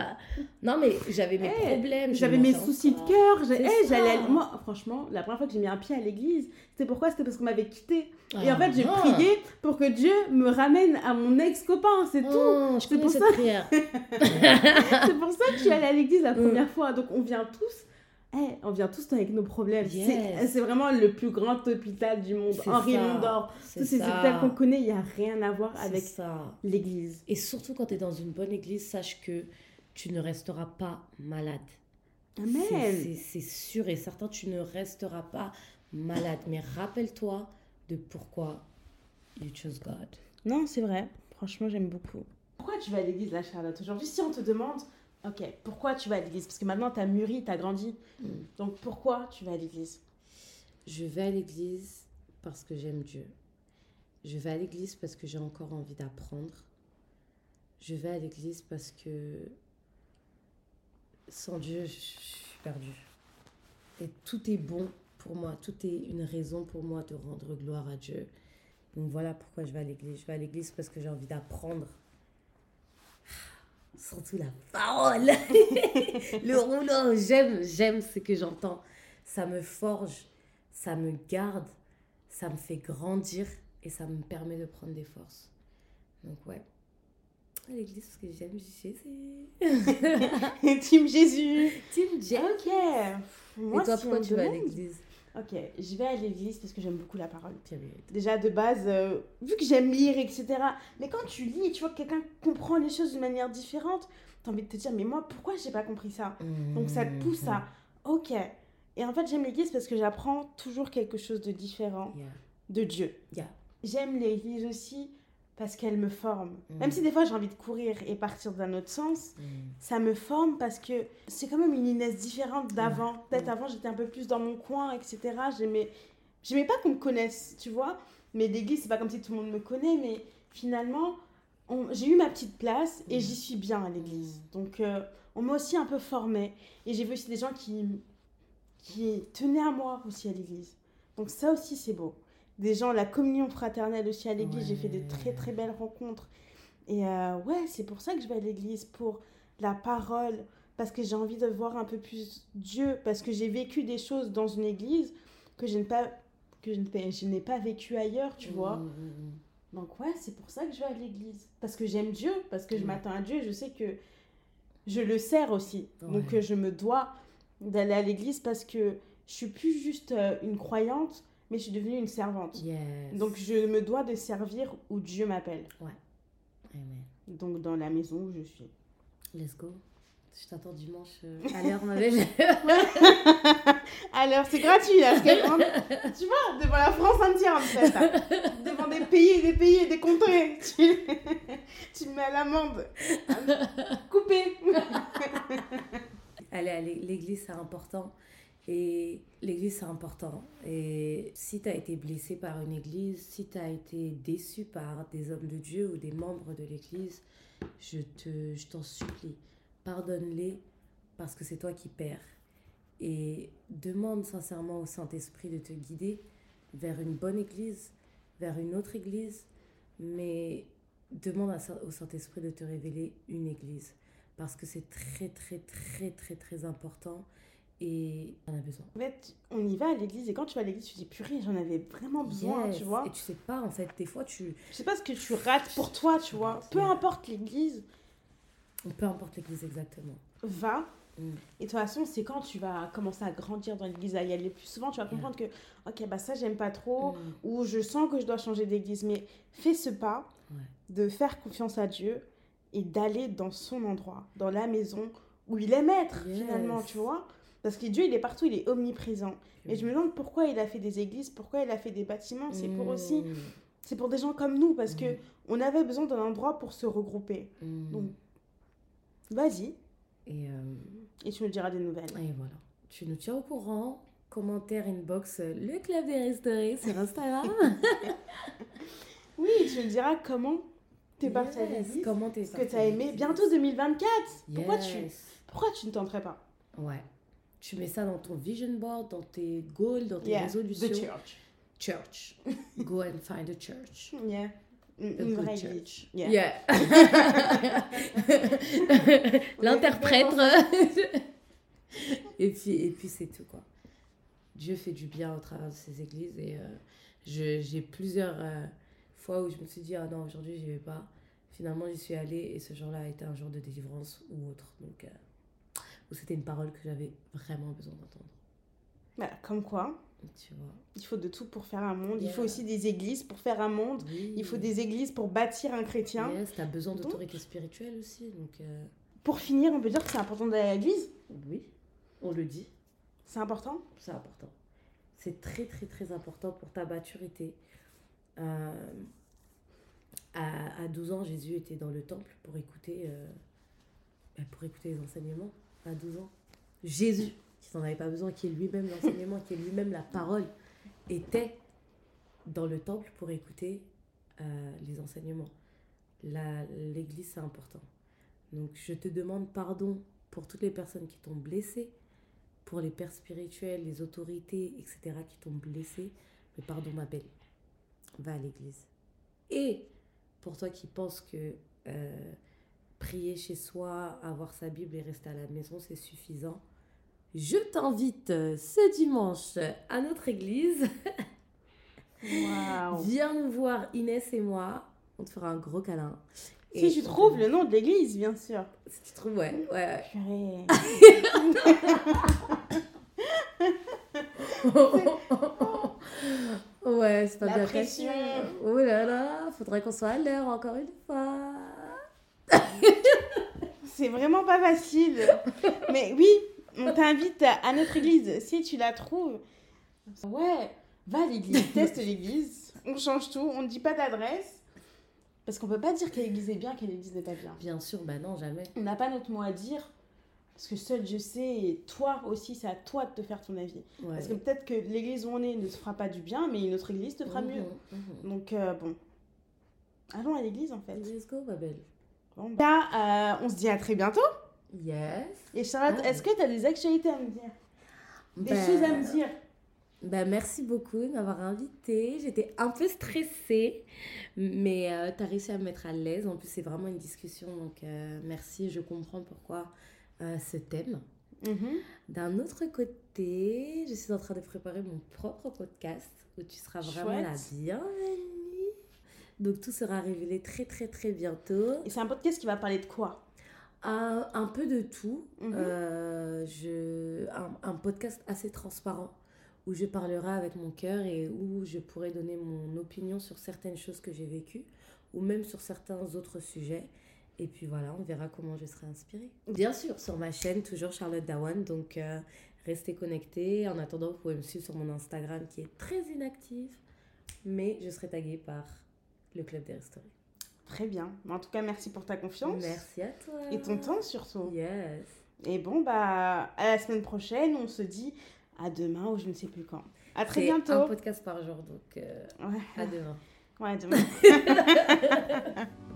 B: Non, mais j'avais mes
A: Hey,
B: problèmes.
A: J'avais mes soucis de cœur. hey, j'allais à- Moi, franchement, la première fois que j'ai mis un pied à l'église, c'était pourquoi? C'était parce qu'on m'avait quitté. Et en
B: Ah,
A: fait, j'ai
B: ah.
A: prié pour que Dieu me ramène à mon ex-copain, c'est tout.
B: Oh, je
A: C'est pour ça. pour ça que je suis allée à l'église la
B: Mm.
A: première fois. Donc, on vient tous. Eh, on vient tous avec nos problèmes. C'est-
B: Yes.
A: C'est vraiment le plus grand hôpital du monde. Henri. Mondor. Tous ces hôpitaux qu'on connaît, il n'y a rien à voir avec
B: ça.
A: l'église.
B: Et surtout quand tu es dans une bonne église, sache que tu ne resteras pas malade.
A: Amen.
B: C'est sûr et certain, tu ne resteras pas malade. Mais rappelle-toi de pourquoi you chose God.
A: Non, c'est vrai. Franchement, j'aime beaucoup. Pourquoi tu vas à l'église, là, Charlotte Aujourd'hui, si on te demande, ok, pourquoi tu vas à l'église? Parce que maintenant, tu as mûri, tu as grandi.
B: Mm.
A: Donc, pourquoi tu vas à l'église?
B: Je vais à l'église parce que j'aime Dieu. Je vais à l'église parce que j'ai encore envie d'apprendre. Je vais à l'église parce que sans Dieu, je je suis perdue. Et tout est bon pour moi. Tout est une raison pour moi de rendre gloire à Dieu. Donc voilà pourquoi je vais à l'église. Je vais à l'église parce que j'ai envie d'apprendre. Surtout la parole. Le rouleau, j'aime, j'aime ce que j'entends. ça me forge, ça me garde, ça me fait grandir et ça me permet de prendre des forces. Donc ouais. À l'église parce que j'aime
A: Jésus. Team Jésus.
B: Team Jésus.
A: Ok.
B: Moi, et toi, pourquoi tu vas à l'église?
A: Ok, je vais à l'église parce que j'aime beaucoup la parole. Déjà de base, euh, vu que j'aime lire, etc. Mais quand tu lis, tu vois que quelqu'un comprend les choses d'une manière différente, tu as envie de te dire, mais moi, pourquoi j'ai pas compris ça? Donc ça te pousse à, ok. Et en fait, j'aime l'église parce que j'apprends toujours quelque chose de différent de Dieu. J'aime l'église aussi parce qu'elle me forme. Mm. Même si des fois j'ai envie de courir et partir d'un autre sens, mm. ça me forme parce que c'est quand même une Inès différente d'avant. Peut-être avant j'étais un peu plus dans mon coin, etc. J'aimais, j'aimais pas qu'on me connaisse, tu vois. Mais l'église, c'est pas comme si tout le monde me connaît, mais finalement, j'ai eu ma petite place et mm. j'y suis bien à l'église. Donc euh, on m'a aussi un peu formée. Et j'ai vu aussi des gens qui, qui tenaient à moi aussi à l'église. Donc ça aussi c'est beau des gens, la communion fraternelle aussi à l'église. J'ai fait de très très belles rencontres. Et euh, ouais, c'est pour ça que je vais à l'église, pour la parole, parce que j'ai envie de voir un peu plus Dieu, parce que j'ai vécu des choses dans une église que je n'ai pas, que je n'ai pas vécu ailleurs, tu vois. Mmh, mmh, mmh. Donc ouais, c'est pour ça que je vais à l'église. Parce que j'aime Dieu, parce que je m'attends à Dieu, je sais que je le sers aussi. Donc je me dois d'aller à l'église parce que je suis plus juste euh, une croyante, mais je suis devenue une servante. Donc je me dois de servir où Dieu m'appelle. Ouais. Amen. Donc dans la maison où je suis.
B: Let's go. Je t'attends dimanche euh, à l'heure, ma belle.
A: à l'heure, c'est gratuit là. tu vois, devant la France entière en fait. Hein. Devant des pays et des pays et des contrées. Tu, tu me mets à l'amende. Coupé.
B: Allez, allez, l'église c'est important. Et l'église, c'est important. Et si tu as été blessé par une église, si tu as été déçu par des hommes de Dieu ou des membres de l'église, je te, je t'en supplie, pardonne-les parce que c'est toi qui perds. Et demande sincèrement au Saint-Esprit de te guider vers une bonne église, vers une autre église, mais demande au Saint-Esprit de te révéler une église parce que c'est très, très, très, très, très important et on a besoin.
A: En fait, on y va à l'église et quand tu vas à l'église, tu dis purée, j'en avais vraiment besoin, tu vois.
B: Et tu sais pas en fait, des fois tu.
A: Je sais pas ce que tu rates pour toi, tu vois. Peu importe l'église.
B: Peu importe l'église exactement.
A: Va. Mm. Et de toute façon, c'est quand tu vas commencer à grandir dans l'église, à y aller plus souvent, tu vas comprendre que, ok, bah ça, j'aime pas trop, mm. ou je sens que je dois changer d'église. Mais fais ce pas de faire confiance à Dieu et d'aller dans son endroit, dans la maison où il aime être, finalement, tu vois. Parce que Dieu, il est partout, il est omniprésent. Et je me demande pourquoi il a fait des églises, pourquoi il a fait des bâtiments. C'est pour aussi, mmh. c'est pour des gens comme nous, parce que mmh. on avait besoin d'un endroit pour se regrouper. Mmh. Donc, vas-y. Et, euh, et tu nous diras des nouvelles.
B: Et voilà. Tu nous tiens au courant. Commentaire inbox le club des restaurés sur Instagram.
A: oui, tu nous diras comment t'es parti. Comment t'es Ce que t'as aimé. Bientôt 2024. Pourquoi tu, pourquoi tu ne tenterais pas?
B: Ouais tu mets ça dans ton vision board, dans tes goals, dans tes yeah, résolutions.
A: The church.
B: Church. Go and find a church.
A: Yeah. Une, vraie church.
B: Yeah. yeah. L'interprète. et puis, et puis c'est tout, quoi. Dieu fait du bien au travers de ces églises. Et euh, j'ai plusieurs euh, fois où je me suis dit, ah non, aujourd'hui, j'y vais pas. Finalement, j'y suis allée et ce jour-là a été un jour de délivrance ou autre. Donc, euh, où c'était une parole que j'avais vraiment besoin d'entendre.
A: Bah, comme quoi tu vois. Il faut de tout pour faire un monde. Il faut aussi des églises pour faire un monde. Il faut des églises pour bâtir un chrétien.
B: Yes, tu as besoin d'autorité spirituelle aussi. Donc, euh,
A: Pour finir, on peut dire que c'est important d'aller à l'église
B: Oui, on le dit.
A: C'est important?
B: C'est important. C'est très, très, très important pour ta maturité. Euh, à, à, 12 ans, Jésus était dans le temple pour écouter, euh, bah, pour écouter les enseignements à 12 ans. Jésus, qui n'en avait pas besoin, qui est lui-même l'enseignement, qui est lui-même la parole, était dans le temple pour écouter euh, les enseignements. L'église, c'est important. Donc, je te demande pardon pour toutes les personnes qui t'ont blessé, pour les pères spirituels, les autorités, etc., qui t'ont blessé. Mais pardon, ma belle, va à l'église. Et pour toi qui penses que euh, prier chez soi, avoir sa Bible et rester à la maison, c'est suffisant. Je t'invite euh, ce dimanche à notre église. Viens nous voir, Inès et moi. On te fera un gros câlin.
A: Si tu
B: te-
A: trouves le nom de l'église, bien sûr.
B: Si tu trouves, ouais. ouais, ouais. c'est pas
A: La
B: bien
A: pression.
B: Oh là là, faudrait qu'on soit à l'heure encore une fois.
A: C'est vraiment pas facile. Mais oui, on t'invite à notre église. Si tu la trouves, ouais, va à l'église, teste l'église. On change tout, on ne dit pas d'adresse. Parce qu'on peut pas dire quelle église est bien, quelle église n'est pas bien.
B: Bien sûr, bah non, jamais.
A: On n'a pas notre mot à dire. Parce que seul je sais, et toi aussi, c'est à toi de te faire ton avis.
B: Ouais.
A: Parce que peut-être que l'église où on est ne te fera pas du bien, mais une autre église te fera
B: Mhm,
A: mieux.
B: mhm.
A: Donc, euh, bon. Allons à l'église, en fait.
B: Let's go, ma belle.
A: Bon, bah, euh, on se dit à très bientôt.
B: Yes.
A: Et Charlotte,
B: Ah.
A: est-ce que tu as des actualités à me dire? Des
B: Ben,
A: choses à me dire
B: bah, merci beaucoup de m'avoir invitée. J'étais un peu stressée, mais tu as réussi à me mettre à l'aise. En plus, c'est vraiment une discussion, donc euh, merci. Je comprends pourquoi euh, ce thème.
A: Mhm.
B: D'un autre côté, je suis en train de préparer mon propre podcast où tu seras vraiment la
A: Chouette.
B: bienvenue. Donc tout sera révélé très très très bientôt.
A: Et c'est un podcast qui va parler de quoi?
B: Un, un peu de tout.
A: Mhm.
B: Euh, je, un, un podcast assez transparent où je parlerai avec mon cœur et où je pourrai donner mon opinion sur certaines choses que j'ai vécues ou même sur certains autres sujets. Et puis voilà, on verra comment je serai inspirée. Bien sûr, sur ma chaîne, toujours Charlotte Dawan. Donc euh, restez connectés. En attendant, vous pouvez me suivre sur mon Instagram qui est très inactif. Mais je serai taguée par le Club des Restaurés.
A: Très bien. En tout cas, merci pour ta confiance.
B: Merci à toi.
A: Et ton temps surtout.
B: Yes.
A: Et bon, bah, à la semaine prochaine. On se dit à demain ou je ne sais plus quand. À très
B: C'est un
A: bientôt.
B: podcast par jour, donc euh,
A: Ouais.
B: à demain.
A: Ouais, demain.